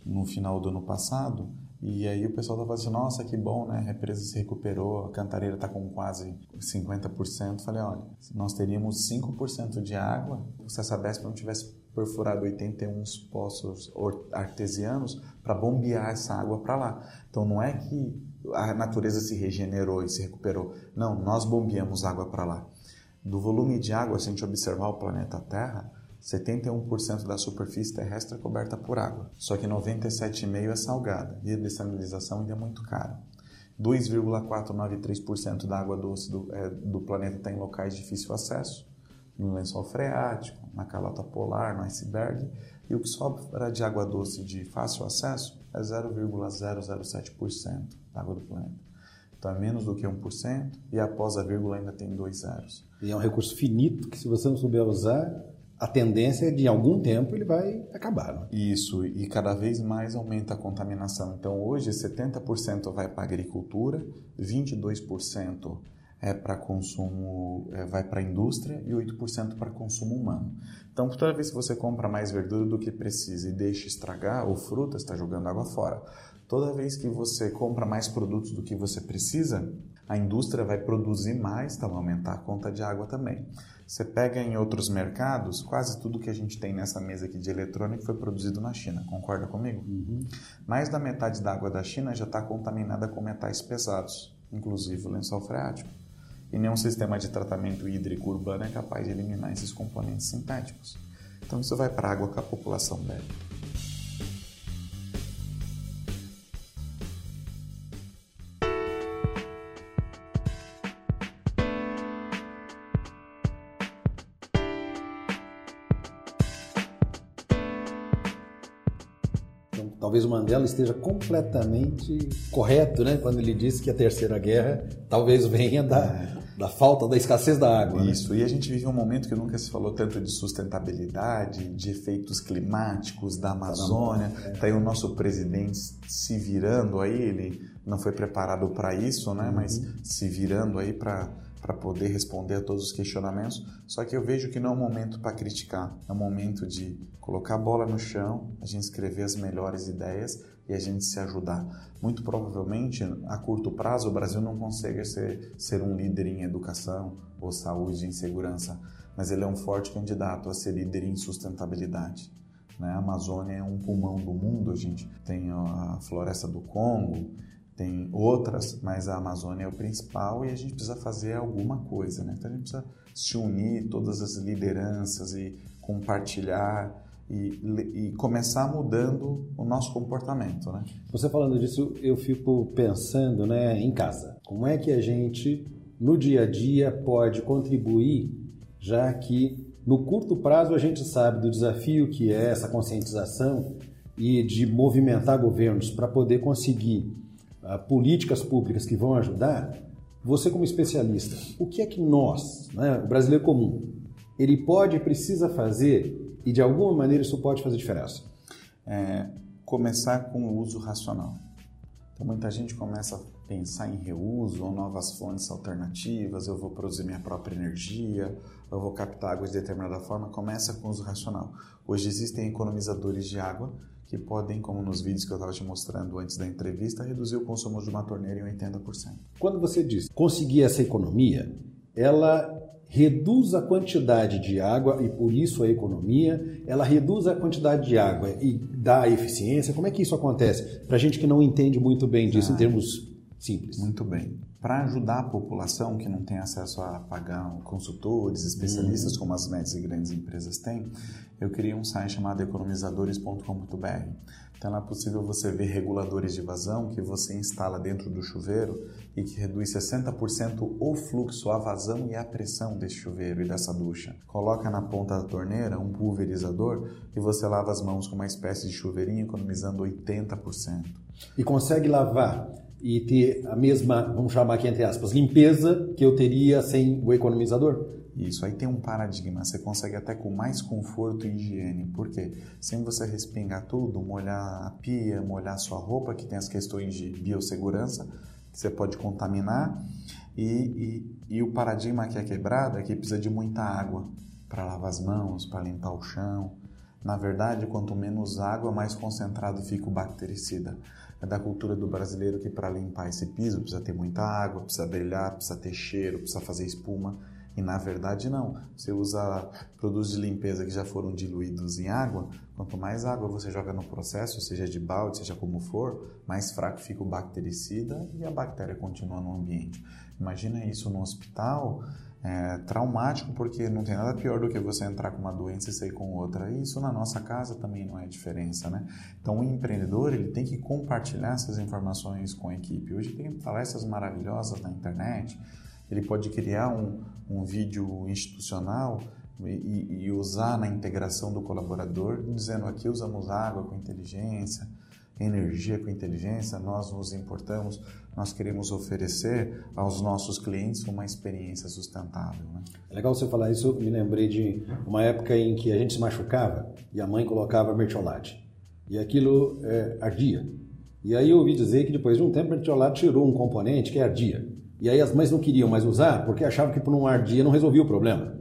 no final do ano passado e aí o pessoal estava assim, nossa, que bom, né? A represa se recuperou, a cantareira está com quase 50%. Falei, olha, nós teríamos 5% de água se a Sabesp não tivesse perfurado 81 poços artesianos para bombear essa água para lá. Então não é que a natureza se regenerou e se recuperou. Não, nós bombeamos água para lá. Do volume de água, se a gente observar o planeta Terra, 71% da superfície terrestre é coberta por água. Só que 97,5% é salgada e a dessalinização ainda é muito cara. 2,493% da água doce do, é, do planeta está em locais de difícil acesso, no lençol freático, na calota polar, no iceberg, e o que sobra de água doce de fácil acesso é 0,007% da água do planeta. Então é menos do que 1%, e após a vírgula ainda tem dois zeros. E é um recurso finito que, se você não souber usar, a tendência é de em algum tempo ele vai acabar. Né? Isso, e cada vez mais aumenta a contaminação. Então hoje 70% vai para a agricultura, 22% é para consumo, é, vai para a indústria e 8% para consumo humano. Então, toda vez que você compra mais verdura do que precisa e deixa estragar, ou fruta, está jogando água fora. Toda vez que você compra mais produtos do que você precisa, a indústria vai produzir mais, então vai aumentar a conta de água também. Você pega em outros mercados, quase tudo que a gente tem nessa mesa aqui de eletrônico foi produzido na China, concorda comigo? Uhum. Mais da metade da água da China já está contaminada com metais pesados, inclusive o lençol freático. E nenhum sistema de tratamento hídrico urbano é capaz de eliminar esses componentes sintéticos. Então isso vai para a água que a população bebe. Talvez o Mandela esteja completamente correto, né, quando ele disse que a terceira guerra talvez venha da, da falta, da escassez da água. Né? Isso, né? e a gente vive um momento que nunca se falou tanto de sustentabilidade, de efeitos climáticos da Amazônia. Está é. Tá aí o nosso presidente se virando aí, ele não foi preparado para isso, né, uhum. mas se virando aí para para poder responder a todos os questionamentos. Só que eu vejo que não é um momento para criticar, é um momento de colocar a bola no chão, a gente escrever as melhores ideias e a gente se ajudar. Muito provavelmente, a curto prazo, o Brasil não consegue ser, ser um líder em educação ou saúde, em segurança, mas ele é um forte candidato a ser líder em sustentabilidade. Né? A Amazônia é um pulmão do mundo, a gente tem a floresta do Congo, tem outras, mas a Amazônia é o principal e a gente precisa fazer alguma coisa, né? Então a gente precisa se unir, todas as lideranças e compartilhar e, e começar mudando o nosso comportamento, né? Você falando disso, eu fico pensando, né, em casa. Como é que a gente no dia a dia pode contribuir, já que no curto prazo a gente sabe do desafio que é essa conscientização e de movimentar governos para poder conseguir políticas públicas que vão ajudar, você como especialista, o que é que nós, né, o brasileiro comum, ele pode e precisa fazer e de alguma maneira isso pode fazer diferença? É, começar com o uso racional. Então muita gente começa a pensar em reuso ou novas fontes alternativas, eu vou produzir minha própria energia, eu vou captar água de determinada forma, começa com o uso racional. Hoje existem economizadores de água que podem, como nos vídeos que eu estava te mostrando antes da entrevista, reduzir o consumo de uma torneira em 80%. Quando você diz conseguir essa economia, ela reduz a quantidade de água e por isso a economia, ela reduz a quantidade de água e dá a eficiência. Como é que isso acontece? Para gente que não entende muito bem disso ah, em termos simples. Muito bem. Para ajudar a população que não tem acesso a pagar consultores, especialistas uhum. como as médias e grandes empresas têm, eu criei um site chamado economizadores.com.br. Então é possível você ver reguladores de vazão que você instala dentro do chuveiro e que reduz 60% o fluxo, a vazão e a pressão desse chuveiro e dessa ducha. Coloca na ponta da torneira um pulverizador e você lava as mãos com uma espécie de chuveirinho, economizando 80%. E consegue lavar e ter a mesma, vamos chamar aqui entre aspas, limpeza que eu teria sem o economizador? Isso, aí tem um paradigma, você consegue até com mais conforto e higiene. Por quê? Sem você respingar tudo, molhar a pia, molhar a sua roupa, que tem as questões de biossegurança, que você pode contaminar, e, e, e o paradigma que é quebrado é que precisa de muita água para lavar as mãos, para limpar o chão. Na verdade, quanto menos água, mais concentrado fica o bactericida é da cultura do brasileiro que para limpar esse piso precisa ter muita água, precisa brilhar, precisa ter cheiro, precisa fazer espuma. E na verdade não. Você usa produtos de limpeza que já foram diluídos em água, quanto mais água você joga no processo, seja de balde, seja como for, mais fraco fica o bactericida e a bactéria continua no ambiente. Imagina isso no hospital, é, traumático porque não tem nada pior do que você entrar com uma doença e sair com outra. E isso na nossa casa também não é diferença, né? Então o empreendedor ele tem que compartilhar essas informações com a equipe. Hoje tem palestras maravilhosas na internet. Ele pode criar um, um vídeo institucional e, e usar na integração do colaborador, dizendo aqui usamos água com inteligência, energia com inteligência, nós nos importamos, nós queremos oferecer aos nossos clientes uma experiência sustentável. Né? É legal você falar isso, me lembrei de uma época em que a gente se machucava e a mãe colocava mertiolate e aquilo é, ardia. E aí eu ouvi dizer que depois de um tempo o mertiolate tirou um componente que ardia. E aí as mães não queriam mais usar porque achavam que por não ardia não resolvia o problema.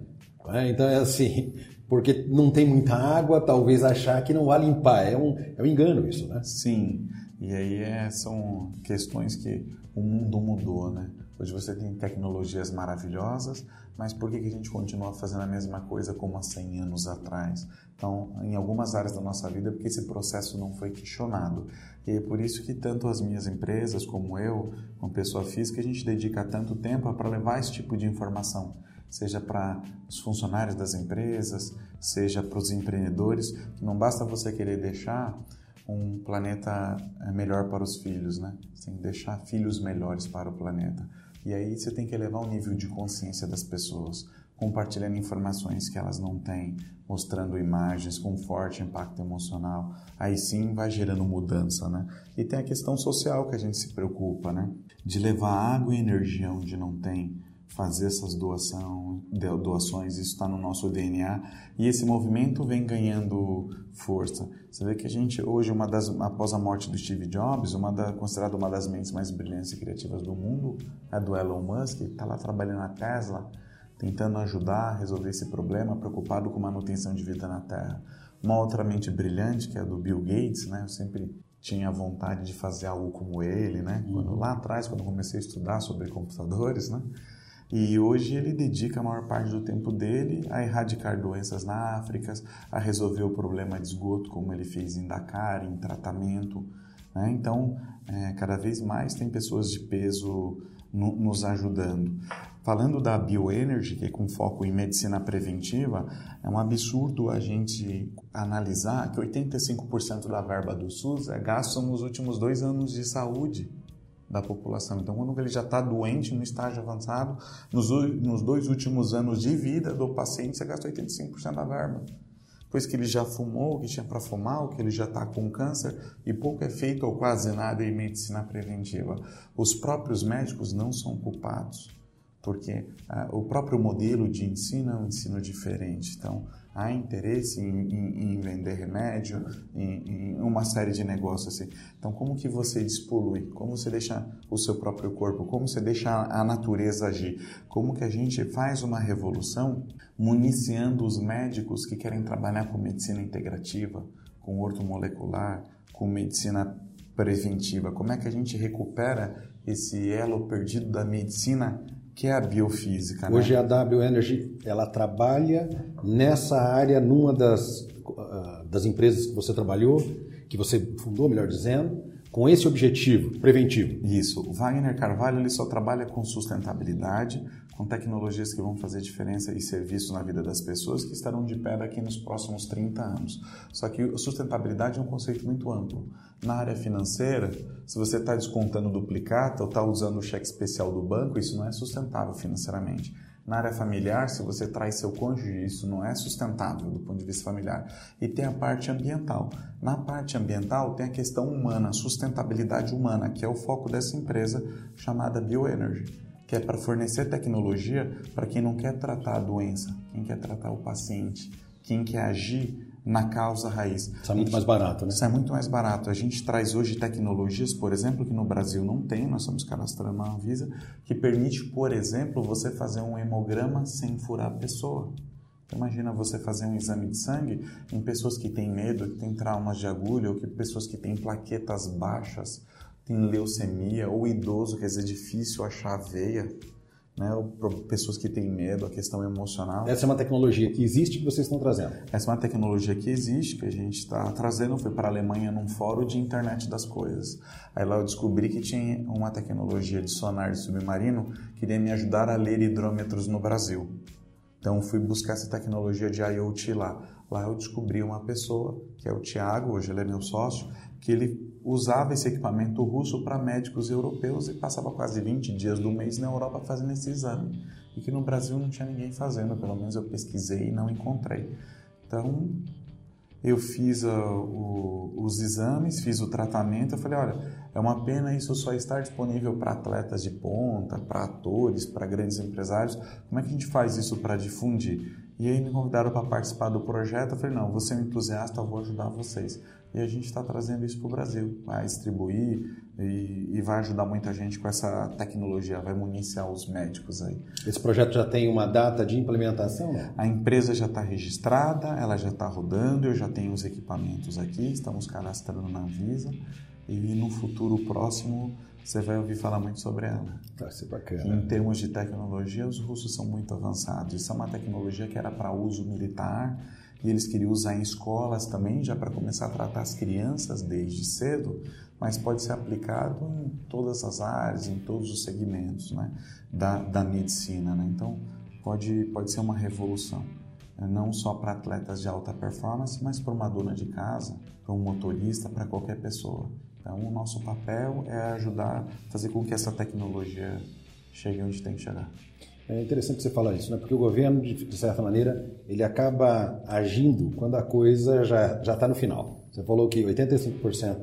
É, então é assim, porque não tem muita água, talvez achar que não vai limpar. É um, é um engano isso, né? Sim, e aí é, são questões que o mundo mudou, né? Hoje você tem tecnologias maravilhosas, mas por que, que a gente continua fazendo a mesma coisa como há 100 anos atrás? Então, em algumas áreas da nossa vida, porque esse processo não foi questionado. E é por isso que tanto as minhas empresas, como eu, como pessoa física, a gente dedica tanto tempo para levar esse tipo de informação seja para os funcionários das empresas, seja para os empreendedores, que não basta você querer deixar um planeta eh, melhor para os filhos, né? Você tem que deixar filhos melhores para o planeta. E aí você tem que elevar o nível de consciência das pessoas, compartilhando informações que elas não têm, mostrando imagens com forte impacto emocional. Aí sim vai gerando mudança, né? E tem a questão social que a gente se preocupa, né? De levar água e energia onde não tem, fazer essas doação, doações, isso está no nosso DNA e esse movimento vem ganhando força. Você vê que a gente hoje, uma das, após a morte do Steve Jobs, uma da, considerada uma das mentes mais brilhantes e criativas do mundo é do Elon Musk, está lá trabalhando na Tesla, tentando ajudar a resolver esse problema, preocupado com manutenção de vida na Terra. Uma outra mente brilhante, que é a do Bill Gates, né? Eu sempre tinha vontade de fazer algo como ele, né? Quando, lá atrás, quando comecei a estudar sobre computadores, né? E hoje ele dedica a maior parte do tempo dele a erradicar doenças na África, a resolver o problema de esgoto, como ele fez em Dakar, em tratamento. Né? Então, é, cada vez mais tem pessoas de peso no, nos ajudando. Falando da bioenergy, que é com foco em medicina preventiva, é um absurdo a gente analisar que 85% da verba do SUS é gasto nos últimos dois anos de saúde da população. Então, quando ele já está doente no estágio avançado, nos, nos, dois últimos anos de vida do paciente, você gasta 85% da verba. Pois que ele já fumou que tinha para fumar, o que ele já está com câncer, e pouco é feito ou quase nada em medicina preventiva. Os próprios médicos não são culpados, porque ah, o próprio modelo de ensino é um ensino diferente. Então, há interesse em, em, em vender remédio, em, em, uma série de negócios assim. Então, como que você despolui? Como você deixa o seu próprio corpo? Como você deixa a natureza agir? Como que a gente faz uma revolução municiando os médicos que querem trabalhar com medicina integrativa, com ortomolecular, com medicina preventiva? Como é que a gente recupera esse elo perdido da medicina que é a biofísica. Hoje né? a W Energy ela trabalha nessa área numa das, uh, das empresas que você trabalhou, que você fundou, melhor dizendo, com esse objetivo preventivo. Isso. O Wagner Carvalho ele só trabalha com sustentabilidade, com tecnologias que vão fazer diferença e serviços na vida das pessoas que estarão de pé daqui nos próximos 30 anos. Só que sustentabilidade é um conceito muito amplo. Na área financeira, se você está descontando duplicata ou está usando o cheque especial do banco, isso não é sustentável financeiramente. Na área familiar, se você traz seu cônjuge, isso não é sustentável do ponto de vista familiar. E tem a parte ambiental. Na parte ambiental, tem a questão humana, sustentabilidade humana, que é o foco dessa empresa chamada Bioenergy que é para fornecer tecnologia para quem não quer tratar a doença, quem quer tratar o paciente, quem quer agir na causa raiz. Isso é muito mais barato, né? Isso é muito mais barato. A gente traz hoje tecnologias, por exemplo, que no Brasil não tem, nós estamos cadastrando na Anvisa, que permite, por exemplo, você fazer um hemograma sem furar a pessoa. Então, imagina você fazer um exame de sangue em pessoas que têm medo, que têm traumas de agulha, ou que pessoas que têm plaquetas baixas, tem leucemia ou idoso, quer dizer, difícil achar a veia. Né, pessoas que têm medo, a questão emocional. Essa é uma tecnologia que existe que vocês estão trazendo? Essa é uma tecnologia que existe, que a gente está trazendo. Foi para a Alemanha num fórum de internet das coisas. Aí lá eu descobri que tinha uma tecnologia de sonar de submarino que iria me ajudar a ler hidrômetros no Brasil. Então fui buscar essa tecnologia de IoT lá. Lá eu descobri uma pessoa, que é o Tiago, hoje ele é meu sócio, que ele usava esse equipamento russo para médicos europeus e passava quase 20 dias do mês na Europa fazendo esse exame. E que no Brasil não tinha ninguém fazendo, pelo menos eu pesquisei e não encontrei. Então, eu fiz uh, o, os exames, fiz o tratamento. Eu falei: olha, é uma pena isso só estar disponível para atletas de ponta, para atores, para grandes empresários. Como é que a gente faz isso para difundir? E aí me convidaram para participar do projeto. Eu falei: não, você é um entusiasta, eu vou ajudar vocês e a gente está trazendo isso para o Brasil, vai distribuir e, e, vai ajudar muita gente com essa tecnologia, vai municiar os médicos aí. Esse projeto já tem uma data de implementação? Né? A empresa já está registrada, ela já está rodando, eu já tenho os equipamentos aqui, estamos cadastrando na Visa e no futuro próximo você vai ouvir falar muito sobre ela. Vai ser bacana. Em termos de tecnologia, os russos são muito avançados. Isso é uma tecnologia que era para uso militar e eles queriam usar em escolas também, já para começar a tratar as crianças desde cedo, mas pode ser aplicado em todas as áreas, em todos os segmentos né, da, da medicina. Né? Então, pode, pode ser uma revolução, né? não só para atletas de alta performance, mas para uma dona de casa, para um motorista, para qualquer pessoa. Então, o nosso papel é ajudar a fazer com que essa tecnologia chegue onde tem que chegar. É interessante você falar isso, né? porque o governo, de certa maneira, ele acaba agindo quando a coisa já está no final. Você falou que 85%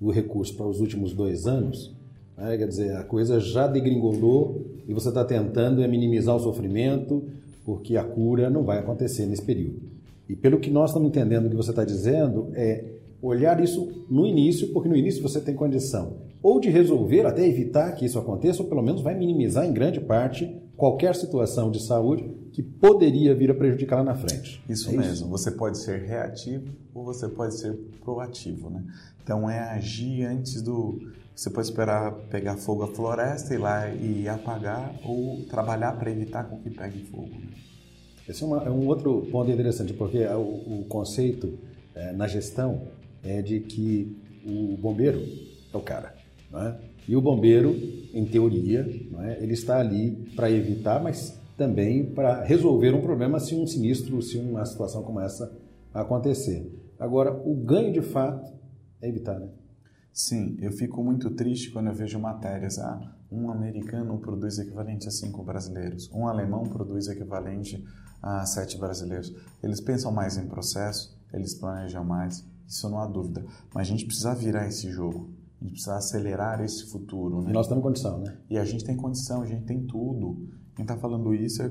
do recurso para os últimos dois anos, né? quer dizer, a coisa já degringolou e você está tentando é minimizar o sofrimento, porque a cura não vai acontecer nesse período. E pelo que nós estamos entendendo que você está dizendo, é olhar isso no início, porque no início você tem condição ou de resolver, até evitar que isso aconteça, ou pelo menos vai minimizar em grande parte qualquer situação de saúde que poderia vir a prejudicar lá na frente. Isso é mesmo. Isso? Você pode ser reativo ou você pode ser proativo, né? Então é agir antes do. Você pode esperar pegar fogo a floresta ir lá e apagar ou trabalhar para evitar com que pegue fogo. Né? Esse é, uma, é, um outro ponto interessante, porque o, o conceito é, na gestão é de que o bombeiro é o cara. Né? E o bombeiro, em teoria, é? ele está ali para evitar, mas também para resolver um problema se um sinistro, se uma situação como essa acontecer. Agora, o ganho de fato é evitar, né? Sim, eu fico muito triste quando eu vejo matérias. Ah, um americano produz equivalente a cinco brasileiros, um alemão produz equivalente a sete brasileiros. Eles pensam mais em processo, eles planejam mais, isso não há dúvida. Mas a gente precisa virar esse jogo. A gente precisa acelerar esse futuro. Né? E nós temos condição, né? E a gente tem condição, a gente tem tudo. Quem está falando isso é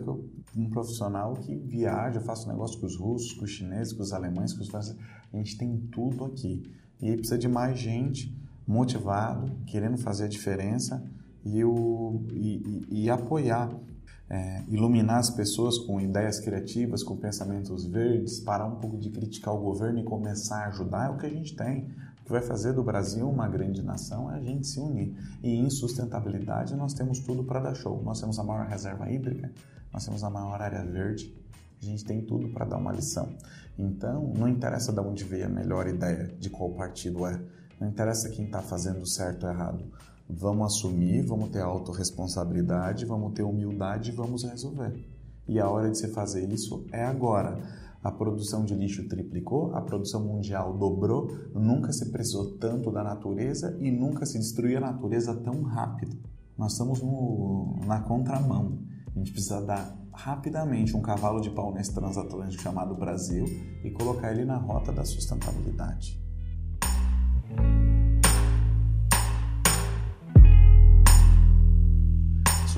um profissional que viaja, faz negócio com os russos, com os chineses, com os alemães, com os franceses. A gente tem tudo aqui. E precisa de mais gente motivado, querendo fazer a diferença e, o, e, e, e apoiar, é, iluminar as pessoas com ideias criativas, com pensamentos verdes, parar um pouco de criticar o governo e começar a ajudar. É o que a gente tem que vai fazer do Brasil uma grande nação é a gente se unir. E em sustentabilidade nós temos tudo para dar show. Nós temos a maior reserva hídrica, nós temos a maior área verde, a gente tem tudo para dar uma lição. Então, não interessa de onde veio a melhor ideia, de qual partido é. Não interessa quem está fazendo certo ou errado. Vamos assumir, vamos ter autorresponsabilidade, vamos ter humildade e vamos resolver. E a hora de você fazer isso é agora a produção de lixo triplicou, a produção mundial dobrou, nunca se precisou tanto da natureza e nunca se destruiu a natureza tão rápido. Nós estamos no, na contramão. A gente precisa dar rapidamente um cavalo de pau nesse transatlântico chamado Brasil e colocar ele na rota da sustentabilidade.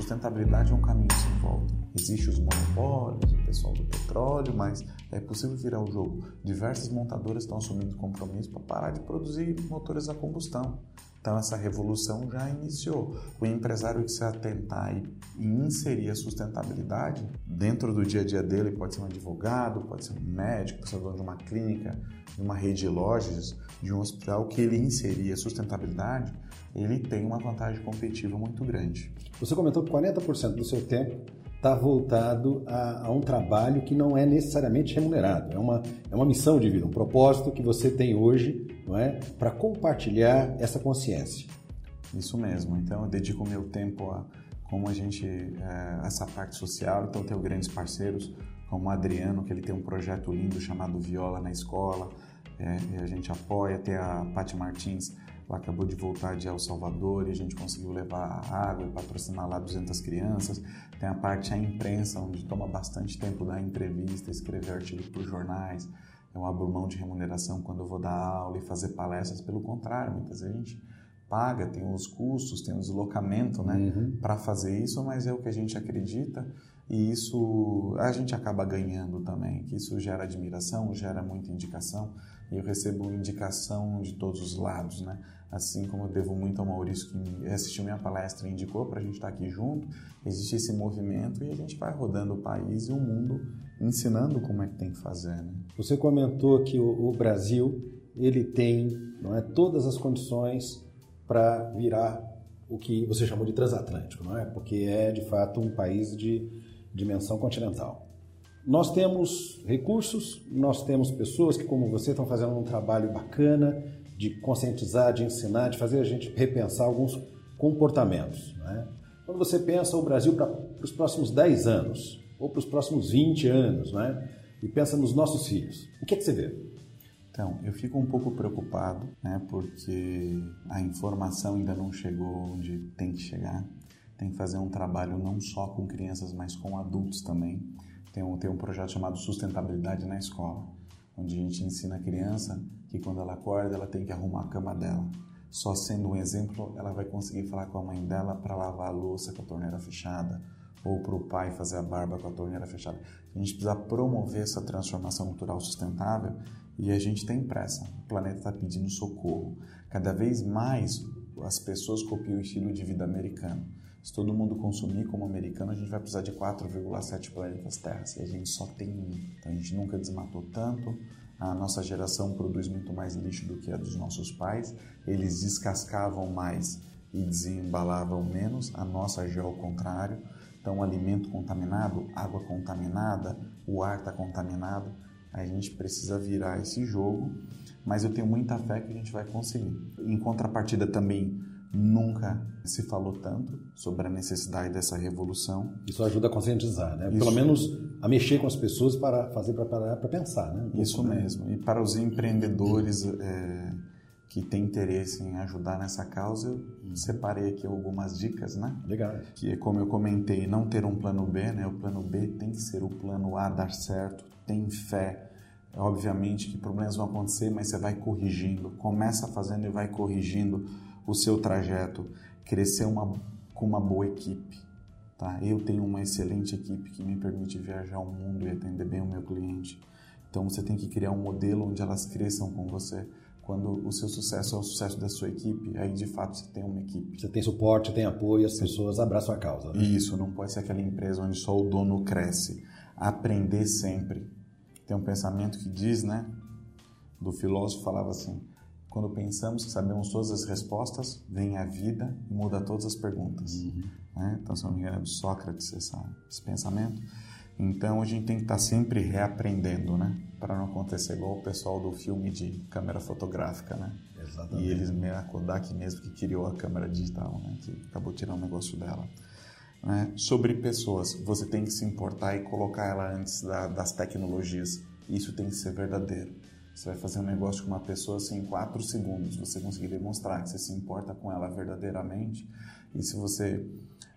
Sustentabilidade é um caminho sem volta. Existem os monopólios, o pessoal do petróleo, mas é possível virar o jogo. Diversas montadoras estão assumindo compromisso para parar de produzir motores a combustão. Então essa revolução já iniciou. O empresário que se atentar e inserir a sustentabilidade dentro do dia a dia dele, pode ser um advogado, pode ser um médico, pode ser dono de uma clínica, de uma rede de lojas, de um hospital, que ele inserir a sustentabilidade, ele tem uma vantagem competitiva muito grande. Você comentou que 40% do seu tempo está voltado a, a, um trabalho que não é necessariamente remunerado. É uma, é uma missão de vida, um propósito que você tem hoje não é, para compartilhar essa consciência. Isso mesmo. Então, eu dedico meu tempo a como a gente é, essa parte social. Então, tenho grandes parceiros como o Adriano, que ele tem um projeto lindo chamado Viola na Escola. É, a gente apoia. Tem a Paty Martins, ela acabou de voltar de El Salvador e a gente conseguiu levar água e patrocinar lá 200 crianças. Tem a parte a imprensa, onde toma bastante tempo dar entrevista, escrever artigos para os jornais. Eu abro mão de remuneração quando eu vou dar aula e fazer palestras. Pelo contrário, muitas vezes a gente paga, tem os custos, tem o deslocamento né, uhum. para fazer isso, mas é o que a gente acredita e isso a gente acaba ganhando também, que isso gera admiração, gera muita indicação e eu recebo indicação de todos os lados, né? Assim como eu devo muito ao Maurício que assistiu minha palestra e indicou para a gente estar tá aqui junto, existe esse movimento e a gente vai rodando o país e o mundo ensinando como é que tem que fazer. Né? Você comentou que o, o Brasil ele tem não é, todas as condições para virar o que você chamou de transatlântico, não é? Porque é de fato um país de dimensão continental. Nós temos recursos, nós temos pessoas que, como você, estão fazendo um trabalho bacana de conscientizar, de ensinar, de fazer a gente repensar alguns comportamentos. Né? Quando você pensa o Brasil para os próximos 10 anos, ou para os próximos 20 anos, né? e pensa nos nossos filhos, o que é que você vê? Então, eu fico um pouco preocupado, né, porque a informação ainda não chegou onde tem que chegar. Tem que fazer um trabalho não só com crianças, mas com adultos também. Tem um, tem um projeto chamado Sustentabilidade na Escola, onde a gente ensina a criança que quando ela acorda, ela tem que arrumar a cama dela. Só sendo um exemplo, ela vai conseguir falar com a mãe dela para lavar a louça com a torneira fechada, ou para o pai fazer a barba com a torneira fechada. A gente precisa promover essa transformação cultural sustentável e a gente tem pressa. O planeta está pedindo socorro. Cada vez mais as pessoas copiam o estilo de vida americano. Se todo mundo consumir como americano, a gente vai precisar de 4,7 planetas Terras e a gente só tem um. Então a gente nunca desmatou tanto, a nossa geração produz muito mais lixo do que a dos nossos pais. Eles descascavam mais e desembalavam menos. A nossa já é o contrário. Então, alimento contaminado, água contaminada, o ar está contaminado. A gente precisa virar esse jogo, mas eu tenho muita fé que a gente vai conseguir. Em contrapartida, também nunca se falou tanto sobre a necessidade dessa revolução. Isso ajuda a conscientizar, né? Isso. Pelo menos a mexer com as pessoas para fazer para para pensar, né? Um Isso mesmo. E para os empreendedores é, que têm interesse em ajudar nessa causa, eu hum. separei aqui algumas dicas, né? Legal. Que é como eu comentei, não ter um plano B, né? O plano B tem que ser o plano A dar certo. Tem fé. Obviamente que problemas vão acontecer, mas você vai corrigindo. Começa fazendo e vai corrigindo o seu trajeto, crescer uma, com uma boa equipe. Tá? Eu tenho uma excelente equipe que me permite viajar o mundo e atender bem o meu cliente. Então você tem que criar um modelo onde elas cresçam com você. Quando o seu sucesso é o sucesso da sua equipe, aí de fato você tem uma equipe. Você tem suporte, tem apoio, as pessoas abraçam a causa. Né? Isso, não pode ser aquela empresa onde só o dono cresce. Aprender sempre. Tem um pensamento que diz, né? Do filósofo falava assim: quando pensamos que sabemos todas as respostas, vem a vida e muda todas as perguntas. Uhum. Né? Então, se não me engano, é do Sócrates essa, esse pensamento. Então, a gente tem que estar sempre reaprendendo, né? Para não acontecer igual o pessoal do filme de câmera fotográfica, né? Exatamente. E eles, a Kodak mesmo, que criou a câmera digital, né? Que acabou tirando o negócio dela. Né? Sobre pessoas, você tem que se importar e colocar ela antes da, das tecnologias. Isso tem que ser verdadeiro. Você vai fazer um negócio com uma pessoa assim, em quatro segundos. Você conseguir demonstrar que você se importa com ela verdadeiramente. E se você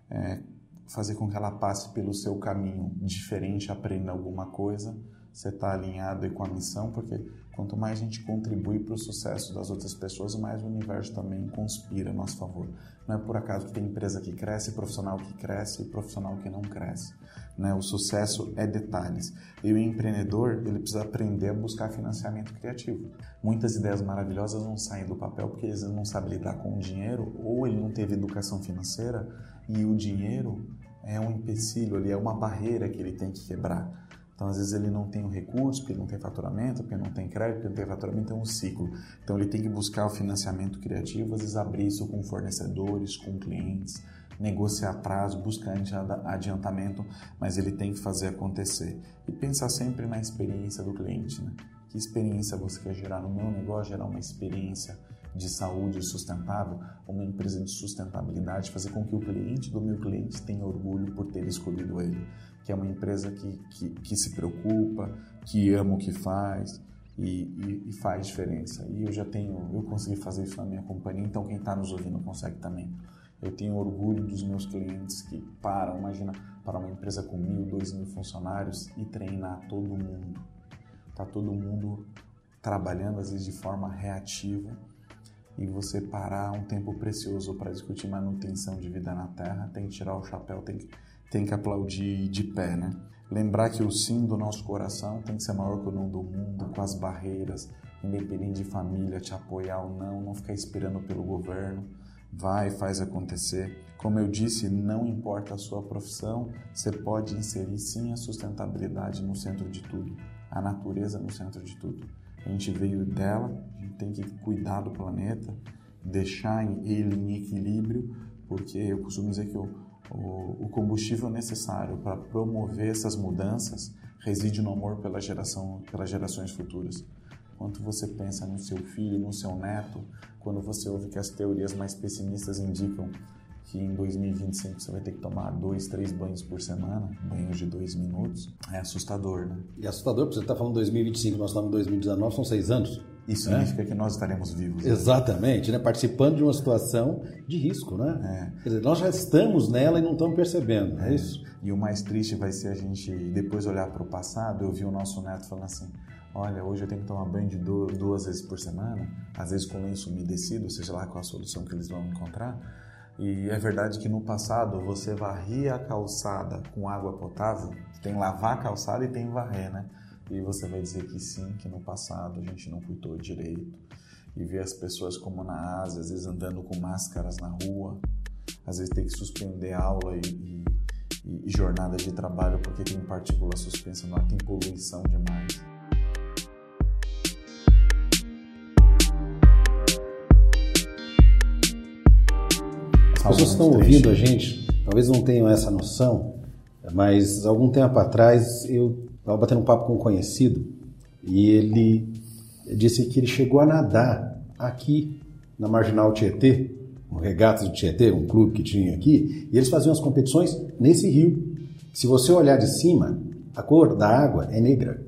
é, fazer com que ela passe pelo seu caminho diferente, aprenda alguma coisa, você está alinhado com a missão, porque quanto mais a gente contribui para o sucesso das outras pessoas, mais o universo também conspira a nosso favor. Não é por acaso que tem empresa que cresce, profissional que cresce e profissional que não cresce. Né? O sucesso é detalhes. E o empreendedor ele precisa aprender a buscar financiamento criativo. Muitas ideias maravilhosas não saem do papel porque eles não sabem lidar com o dinheiro ou ele não teve educação financeira e o dinheiro é um empecilho, ali é uma barreira que ele tem que quebrar. Então, às vezes, ele não tem o recurso, porque não tem faturamento, porque não tem crédito, porque não tem faturamento, é um ciclo. Então, ele tem que buscar o financiamento criativo, às vezes, abrir isso com fornecedores, com clientes, negociar prazo, buscar adiantamento, mas ele tem que fazer acontecer. E pensar sempre na experiência do cliente, né? Que experiência você quer gerar no meu negócio? Gerar uma experiência de saúde sustentável, uma empresa de sustentabilidade, fazer com que o cliente do meu cliente tenha orgulho por ter escolhido ele, que é uma empresa que, que, que se preocupa, que ama o que faz e, e, e, faz diferença. E eu já tenho, eu consegui fazer isso na minha companhia, então quem está nos ouvindo consegue também. Eu tenho orgulho dos meus clientes que param, imagina, para uma empresa com mil, dois mil funcionários e treinar todo mundo. Tá todo mundo trabalhando às vezes de forma reativa e você parar um tempo precioso para discutir manutenção de vida na Terra, tem que tirar o chapéu, tem que, tem que aplaudir de pé, né? Lembrar que o sim do nosso coração tem que ser maior que o não do mundo, com as barreiras, independente de família, te apoiar ou não, não ficar esperando pelo governo. Vai, faz acontecer. Como eu disse, não importa a sua profissão, você pode inserir sim a sustentabilidade no centro de tudo, a natureza no centro de tudo. A gente veio dela, a gente tem que cuidar do planeta, deixar ele em equilíbrio, porque eu costumo dizer que o, o, combustível necessário para promover essas mudanças reside no amor pela geração, pelas gerações futuras. Quanto você pensa no seu filho, no seu neto, quando você ouve que as teorias mais pessimistas indicam que em 2025 você vai ter que tomar dois, três banhos por semana, banhos de dois minutos, é assustador, né? E é assustador, porque você está falando 2025, nós estamos em 2019, são seis anos. Isso né? significa que nós estaremos vivos. Né? Exatamente, né? participando de uma situação de risco, né? É. Quer dizer, nós já estamos nela e não estamos percebendo, é, é isso? E o mais triste vai ser a gente depois olhar para o passado, eu vi o nosso neto falando assim, olha, hoje eu tenho que tomar banho de duas vezes por semana, às vezes com lenço umedecido, seja lá qual a solução que eles vão encontrar, e é verdade que no passado você varria a calçada com água potável, tem lavar a calçada e tem varrer, né? E você vai dizer que sim, que no passado a gente não cuidou direito. E ver as pessoas como na Ásia, às vezes andando com máscaras na rua, às vezes tem que suspender aula e, e, e jornada de trabalho porque tem partícula suspensa no ar, tem poluição demais. As pessoas que estão ouvindo a gente talvez não tenham essa noção, mas algum tempo atrás eu estava batendo um papo com um conhecido e ele disse que ele chegou a nadar aqui na Marginal Tietê, no Regatas do Tietê, um clube que tinha aqui, e eles faziam as competições nesse rio. Se você olhar de cima, a cor da água é negra.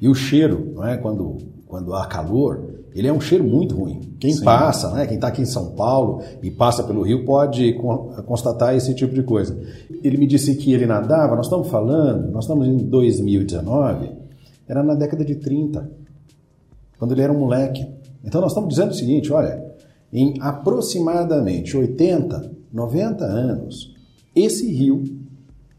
E o cheiro, não é, quando, quando há calor, ele é um cheiro muito ruim. Quem Sim. passa, né, quem está aqui em São Paulo e passa pelo Rio pode constatar esse tipo de coisa. Ele me disse que ele nadava, nós estamos falando, nós estamos em 2019, era na década de 30, quando ele era um moleque. Então nós estamos dizendo o seguinte, olha, em aproximadamente 80, 90 anos, esse rio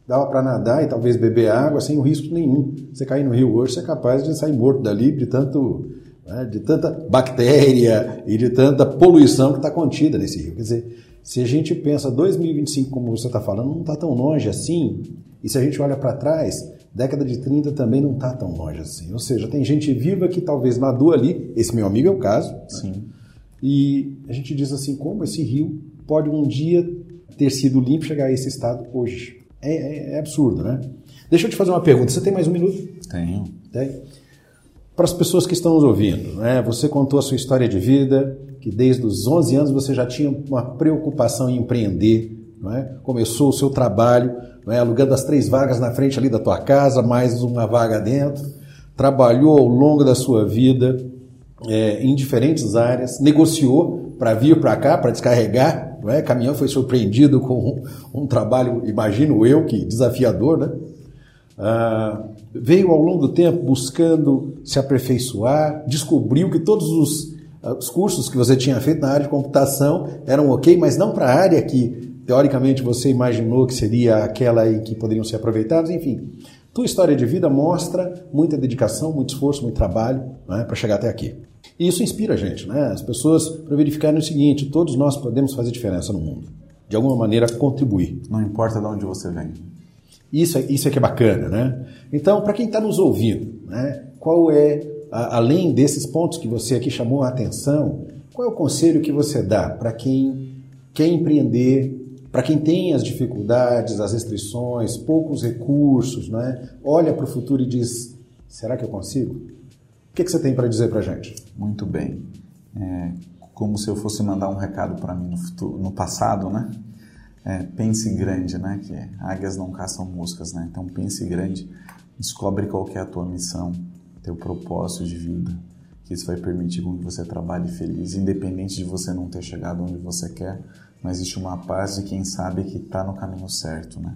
dava para nadar e talvez beber água sem risco nenhum. Você cair no rio hoje, você é capaz de sair morto dali de tanto né, de tanta bactéria e de tanta poluição que está contida nesse rio. Quer dizer, se a gente pensa 2025, como você está falando, não está tão longe assim, e se a gente olha para trás, década de 30 também não está tão longe assim. Ou seja, tem gente viva que talvez nadou ali, esse meu amigo é o caso, Sim. Né? e a gente diz assim, como esse rio pode um dia ter sido limpo e chegar a esse estado hoje? É, é, é absurdo, né? Deixa eu te fazer uma pergunta. Você tem mais um minuto? Tenho. Tem? Para as pessoas que estão nos ouvindo, né? você contou a sua história de vida, que desde os 11 anos você já tinha uma preocupação em empreender, é? começou o seu trabalho, é? alugando as três vagas na frente ali da tua casa, mais uma vaga dentro, trabalhou ao longo da sua vida é, em diferentes áreas, negociou para vir para cá, para descarregar, não é? caminhão foi surpreendido com um, um trabalho, imagino eu, que desafiador, né? Ah, veio ao longo do tempo buscando se aperfeiçoar, descobriu que todos os, ah, os cursos que você tinha feito na área de computação eram ok, mas não para a área que teoricamente você imaginou que seria aquela em que poderiam ser aproveitados, enfim. Tua história de vida mostra muita dedicação, muito esforço, muito trabalho né, para chegar até aqui. E isso inspira a gente, né? As pessoas para verificarem o seguinte: todos nós podemos fazer diferença no mundo, de alguma maneira contribuir. Não importa de onde você vem. Isso, é, isso é que é bacana, né? Então, para quem está nos ouvindo, né, qual é, a, além desses pontos que você aqui chamou a atenção, qual é o conselho que você dá para quem quer empreender, para quem tem as dificuldades, as restrições, poucos recursos, né? olha para o futuro e diz: será que eu consigo? O que, que você tem para dizer para gente? Muito bem. É, como se eu fosse mandar um recado para mim no, futuro, no passado, né? É, pense grande, né? Que águias não caçam moscas, né? Então pense grande, descobre qual é a tua missão, teu propósito de vida, que isso vai permitir com que você trabalhe feliz, independente de você não ter chegado onde você quer, mas existe uma paz de quem sabe que está no caminho certo, né?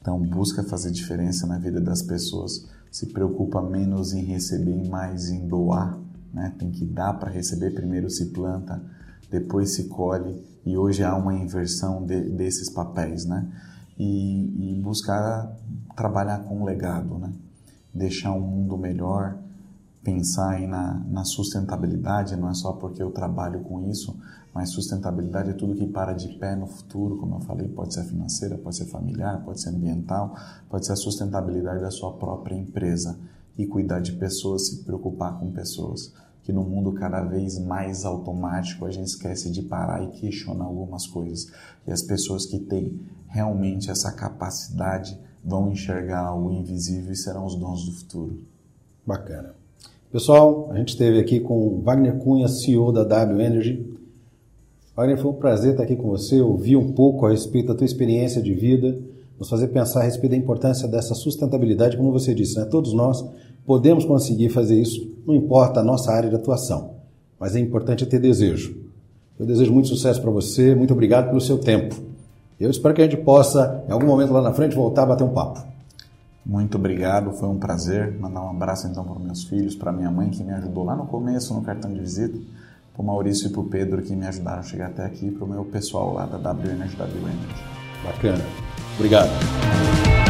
Então busca fazer diferença na vida das pessoas, se preocupa menos em receber e mais em doar, né? Tem que dar para receber, primeiro se planta, depois se colhe e hoje há uma inversão de, desses papéis, né? E, e, buscar trabalhar com um legado, né? Deixar um mundo melhor, pensar aí na, na sustentabilidade, não é só porque eu trabalho com isso, mas sustentabilidade é tudo que para de pé no futuro, como eu falei, pode ser financeira, pode ser familiar, pode ser ambiental, pode ser a sustentabilidade da sua própria empresa e cuidar de pessoas, se preocupar com pessoas que no mundo cada vez mais automático a gente esquece de parar e questionar algumas coisas. E as pessoas que têm realmente essa capacidade vão enxergar o invisível e serão os dons do futuro. Bacana. Pessoal, a gente esteve aqui com Wagner Cunha, CEO da W Energy. Wagner, foi um prazer estar aqui com você, ouvir um pouco a respeito da tua experiência de vida, nos fazer pensar a respeito da importância dessa sustentabilidade, como você disse, né? todos nós podemos conseguir fazer isso, não importa a nossa área de atuação, mas é importante ter desejo. Eu desejo muito sucesso para você, muito obrigado pelo seu tempo. Eu espero que a gente possa, em algum momento lá na frente, voltar a bater um papo. Muito obrigado, foi um prazer. Mandar um abraço então para meus filhos, para minha mãe que me ajudou lá no começo no cartão de visita, para o Maurício e para o Pedro que me ajudaram a chegar até aqui, para o meu pessoal lá da WNet WNet. Bacana. Obrigado.